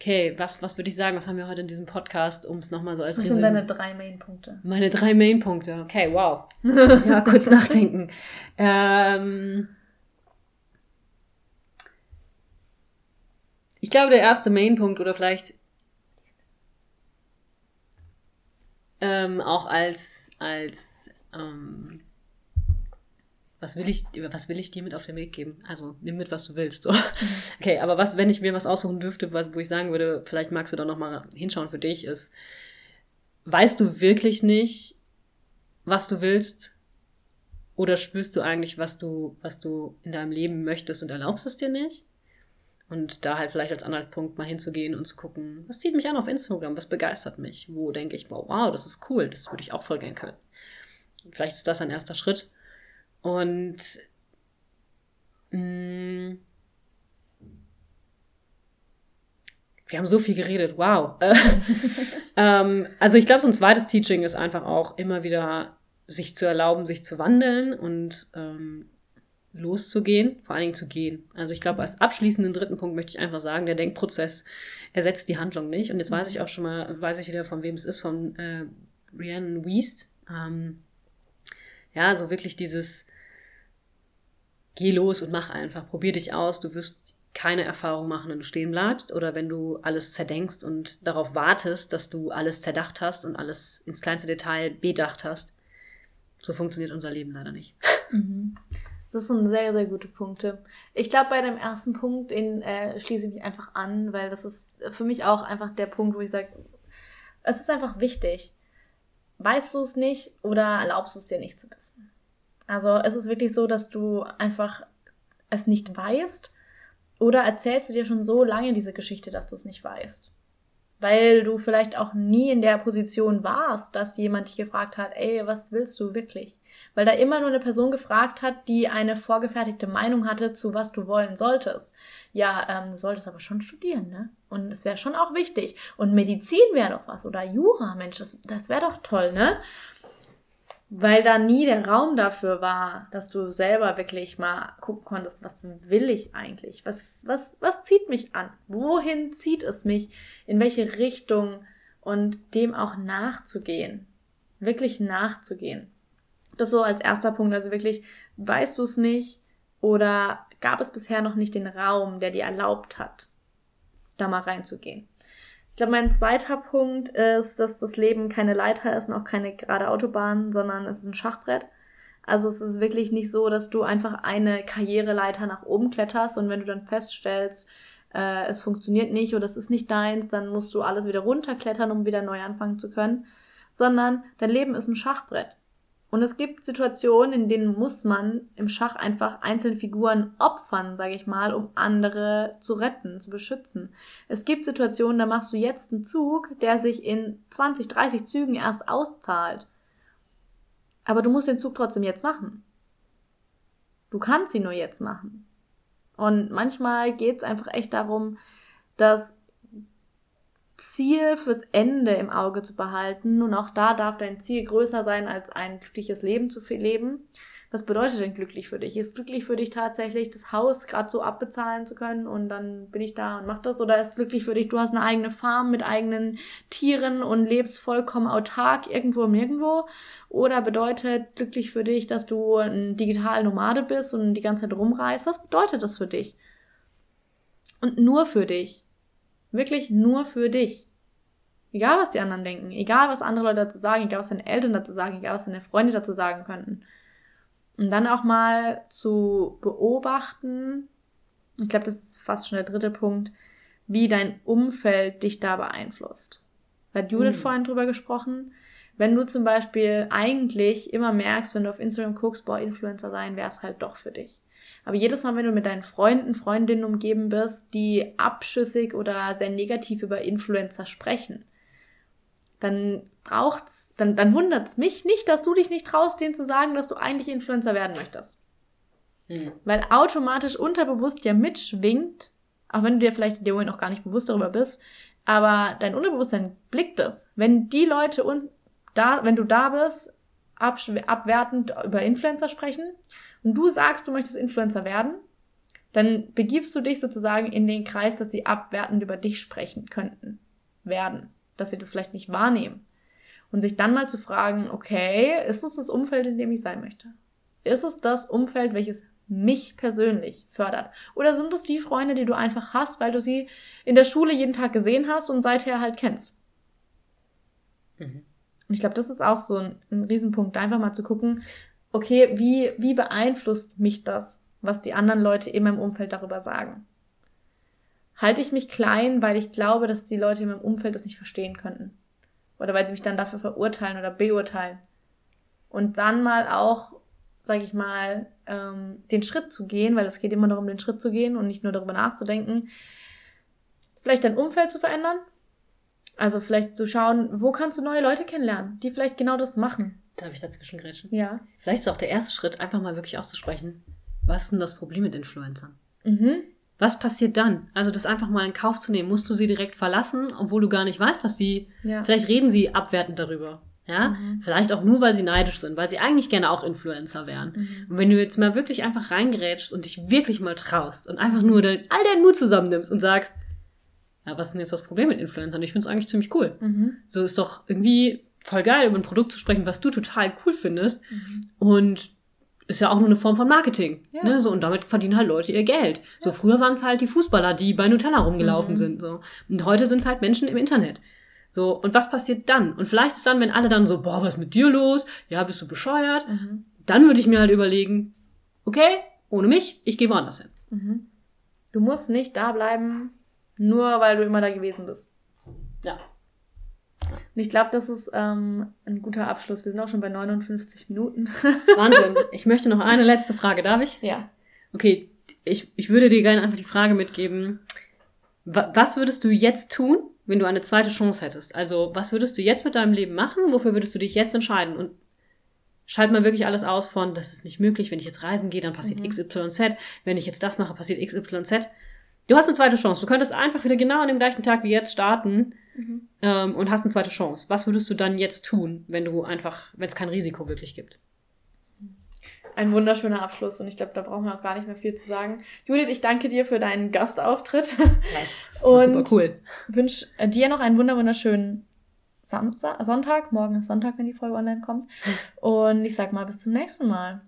Okay, was, was würde ich sagen? Was haben wir heute in diesem Podcast, um es nochmal so als Was sind deine drei Main-Punkte? Meine drei Main-Punkte. Okay, wow. ja, kurz nachdenken. Ähm, ich glaube, der erste Main-Punkt oder vielleicht ähm, auch als, als ähm, was will ich, was will ich dir mit auf den Weg geben? Also nimm mit, was du willst. So. Mhm. Okay, aber was, wenn ich mir was aussuchen dürfte, was, wo ich sagen würde, vielleicht magst du da nochmal hinschauen für dich, ist, weißt du wirklich nicht, was du willst? Oder spürst du eigentlich, was du, was du in deinem Leben möchtest und erlaubst es dir nicht? Und da halt vielleicht als Anhaltspunkt mal hinzugehen und zu gucken, was zieht mich an auf Instagram, was begeistert mich, wo denke ich, wow, wow, das ist cool, das würde ich auch voll gern können. vielleicht ist das ein erster Schritt und mh, mm, wir haben so viel geredet, wow. ähm, also ich glaube, so ein zweites Teaching ist einfach auch immer wieder sich zu erlauben, sich zu wandeln und ähm, loszugehen, vor allen Dingen zu gehen. Also ich glaube, als abschließenden dritten Punkt möchte ich einfach sagen, der Denkprozess ersetzt die Handlung nicht. Und jetzt weiß ich auch schon mal, weiß ich wieder, von wem es ist, von äh, Rhiannon Wiest. Ähm, ja, so wirklich dieses Geh los und mach einfach, probier dich aus, du wirst keine Erfahrung machen, wenn du stehen bleibst oder wenn du alles zerdenkst und darauf wartest, dass du alles zerdacht hast und alles ins kleinste Detail bedacht hast. So funktioniert unser Leben leider nicht. Mhm. Das sind sehr, sehr gute Punkte. Ich glaube, bei dem ersten Punkt den, äh, schließe ich mich einfach an, weil das ist für mich auch einfach der Punkt, wo ich sage, es ist einfach wichtig. Weißt du es nicht oder erlaubst du es dir nicht zu wissen? Also es ist wirklich so, dass du einfach es nicht weißt oder erzählst du dir schon so lange diese Geschichte, dass du es nicht weißt weil du vielleicht auch nie in der Position warst, dass jemand dich gefragt hat, ey, was willst du wirklich? Weil da immer nur eine Person gefragt hat, die eine vorgefertigte Meinung hatte, zu was du wollen solltest. Ja, ähm, du solltest aber schon studieren, ne? Und es wäre schon auch wichtig. Und Medizin wäre doch was. Oder Jura, Mensch, das, das wäre doch toll, ne? Weil da nie der Raum dafür war, dass du selber wirklich mal gucken konntest, was will ich eigentlich? Was, was, was zieht mich an? Wohin zieht es mich? In welche Richtung? Und dem auch nachzugehen. Wirklich nachzugehen. Das so als erster Punkt. Also wirklich, weißt du es nicht oder gab es bisher noch nicht den Raum, der dir erlaubt hat, da mal reinzugehen? Glaube, mein zweiter Punkt ist, dass das Leben keine Leiter ist und auch keine gerade Autobahn, sondern es ist ein Schachbrett. Also es ist wirklich nicht so, dass du einfach eine Karriereleiter nach oben kletterst und wenn du dann feststellst, äh, es funktioniert nicht oder es ist nicht deins, dann musst du alles wieder runterklettern, um wieder neu anfangen zu können, sondern dein Leben ist ein Schachbrett. Und es gibt Situationen, in denen muss man im Schach einfach einzelne Figuren opfern, sage ich mal, um andere zu retten, zu beschützen. Es gibt Situationen, da machst du jetzt einen Zug, der sich in 20, 30 Zügen erst auszahlt. Aber du musst den Zug trotzdem jetzt machen. Du kannst ihn nur jetzt machen. Und manchmal geht es einfach echt darum, dass Ziel fürs Ende im Auge zu behalten. Und auch da darf dein Ziel größer sein, als ein glückliches Leben zu leben. Was bedeutet denn glücklich für dich? Ist glücklich für dich tatsächlich, das Haus gerade so abbezahlen zu können und dann bin ich da und mach das? Oder ist glücklich für dich, du hast eine eigene Farm mit eigenen Tieren und lebst vollkommen autark irgendwo im Nirgendwo? Oder bedeutet glücklich für dich, dass du ein digital Nomade bist und die ganze Zeit rumreist? Was bedeutet das für dich? Und nur für dich. Wirklich nur für dich. Egal, was die anderen denken, egal, was andere Leute dazu sagen, egal, was deine Eltern dazu sagen, egal, was deine Freunde dazu sagen könnten. Und dann auch mal zu beobachten, ich glaube, das ist fast schon der dritte Punkt, wie dein Umfeld dich da beeinflusst. Da hat Judith mhm. vorhin drüber gesprochen. Wenn du zum Beispiel eigentlich immer merkst, wenn du auf Instagram guckst, boah, Influencer sein, wäre es halt doch für dich. Aber jedes Mal, wenn du mit deinen Freunden, Freundinnen umgeben bist, die abschüssig oder sehr negativ über Influencer sprechen, dann braucht's, dann, dann wundert's mich nicht, dass du dich nicht traust, denen zu sagen, dass du eigentlich Influencer werden möchtest. Mhm. Weil automatisch unterbewusst ja mitschwingt, auch wenn du dir vielleicht in dem Moment noch gar nicht bewusst darüber bist, aber dein Unterbewusstsein blickt es. Wenn die Leute und da, wenn du da bist, abwertend über Influencer sprechen und du sagst, du möchtest Influencer werden, dann begibst du dich sozusagen in den Kreis, dass sie abwertend über dich sprechen könnten, werden, dass sie das vielleicht nicht wahrnehmen. Und sich dann mal zu fragen, okay, ist es das Umfeld, in dem ich sein möchte? Ist es das Umfeld, welches mich persönlich fördert? Oder sind es die Freunde, die du einfach hast, weil du sie in der Schule jeden Tag gesehen hast und seither halt kennst? Mhm. Und ich glaube, das ist auch so ein, ein Riesenpunkt, einfach mal zu gucken, okay, wie, wie beeinflusst mich das, was die anderen Leute in meinem Umfeld darüber sagen? Halte ich mich klein, weil ich glaube, dass die Leute in meinem Umfeld das nicht verstehen könnten? Oder weil sie mich dann dafür verurteilen oder beurteilen? Und dann mal auch, sag ich mal, ähm, den Schritt zu gehen, weil es geht immer darum, den Schritt zu gehen und nicht nur darüber nachzudenken, vielleicht dein Umfeld zu verändern. Also vielleicht zu schauen, wo kannst du neue Leute kennenlernen, die vielleicht genau das machen. Darf ich dazwischen grätschen? Ja. Vielleicht ist auch der erste Schritt, einfach mal wirklich auszusprechen, was ist denn das Problem mit Influencern? Mhm. Was passiert dann? Also das einfach mal in Kauf zu nehmen. Musst du sie direkt verlassen, obwohl du gar nicht weißt, was sie. Ja. Vielleicht reden sie abwertend darüber. Ja, Mhm. vielleicht auch nur, weil sie neidisch sind, weil sie eigentlich gerne auch Influencer wären. Mhm. Und wenn du jetzt mal wirklich einfach reingerätschst und dich wirklich mal traust und einfach nur dein, all deinen Mut zusammennimmst und sagst, ja, was ist denn jetzt das Problem mit Influencern? Ich finde es eigentlich ziemlich cool. Mhm. So ist doch irgendwie voll geil, über ein Produkt zu sprechen, was du total cool findest. Mhm. Und ist ja auch nur eine Form von Marketing. Ja. Ne? So, und damit verdienen halt Leute ihr Geld. So, früher waren es halt die Fußballer, die bei Nutella rumgelaufen Mhm. sind. So. Und heute sind es halt Menschen im Internet. So, und was passiert dann? Und vielleicht ist dann, wenn alle dann so, boah, was ist mit dir los? Ja, bist du bescheuert? Mhm. Dann würde ich mir halt überlegen, okay, ohne mich, ich gehe woanders hin. Mhm. Du musst nicht da bleiben, nur weil du immer da gewesen bist. Ja. Und ich glaube, das ist ähm, ein guter Abschluss. Wir sind auch schon bei 59 Minuten. Wahnsinn. Ich möchte noch eine letzte Frage, darf ich? ja. Okay, ich, ich würde dir gerne einfach die Frage mitgeben, wa was würdest du jetzt tun, wenn du eine zweite Chance hättest? Also, was würdest du jetzt mit deinem Leben machen? Wofür würdest du dich jetzt entscheiden? Und schalt mal wirklich alles aus von, das ist nicht möglich, wenn ich jetzt reisen gehe, dann passiert Mhm. XYZ, wenn ich jetzt das mache, passiert XYZ. Du hast eine zweite Chance. Du könntest einfach wieder genau an dem gleichen Tag wie jetzt starten Mhm. ähm, und hast eine zweite Chance. Was würdest du dann jetzt tun, wenn du einfach, wenn es kein Risiko wirklich gibt? Ein wunderschöner Abschluss und ich glaube, da brauchen wir auch gar nicht mehr viel zu sagen. Judith, ich danke dir für deinen Gastauftritt. Yes. Und- super cool. Wünsche äh, dir noch einen wunder wunderschönen Samstag, Sonntag. Morgen ist Sonntag, wenn die Folge online kommt. Und ich sag mal bis zum nächsten Mal.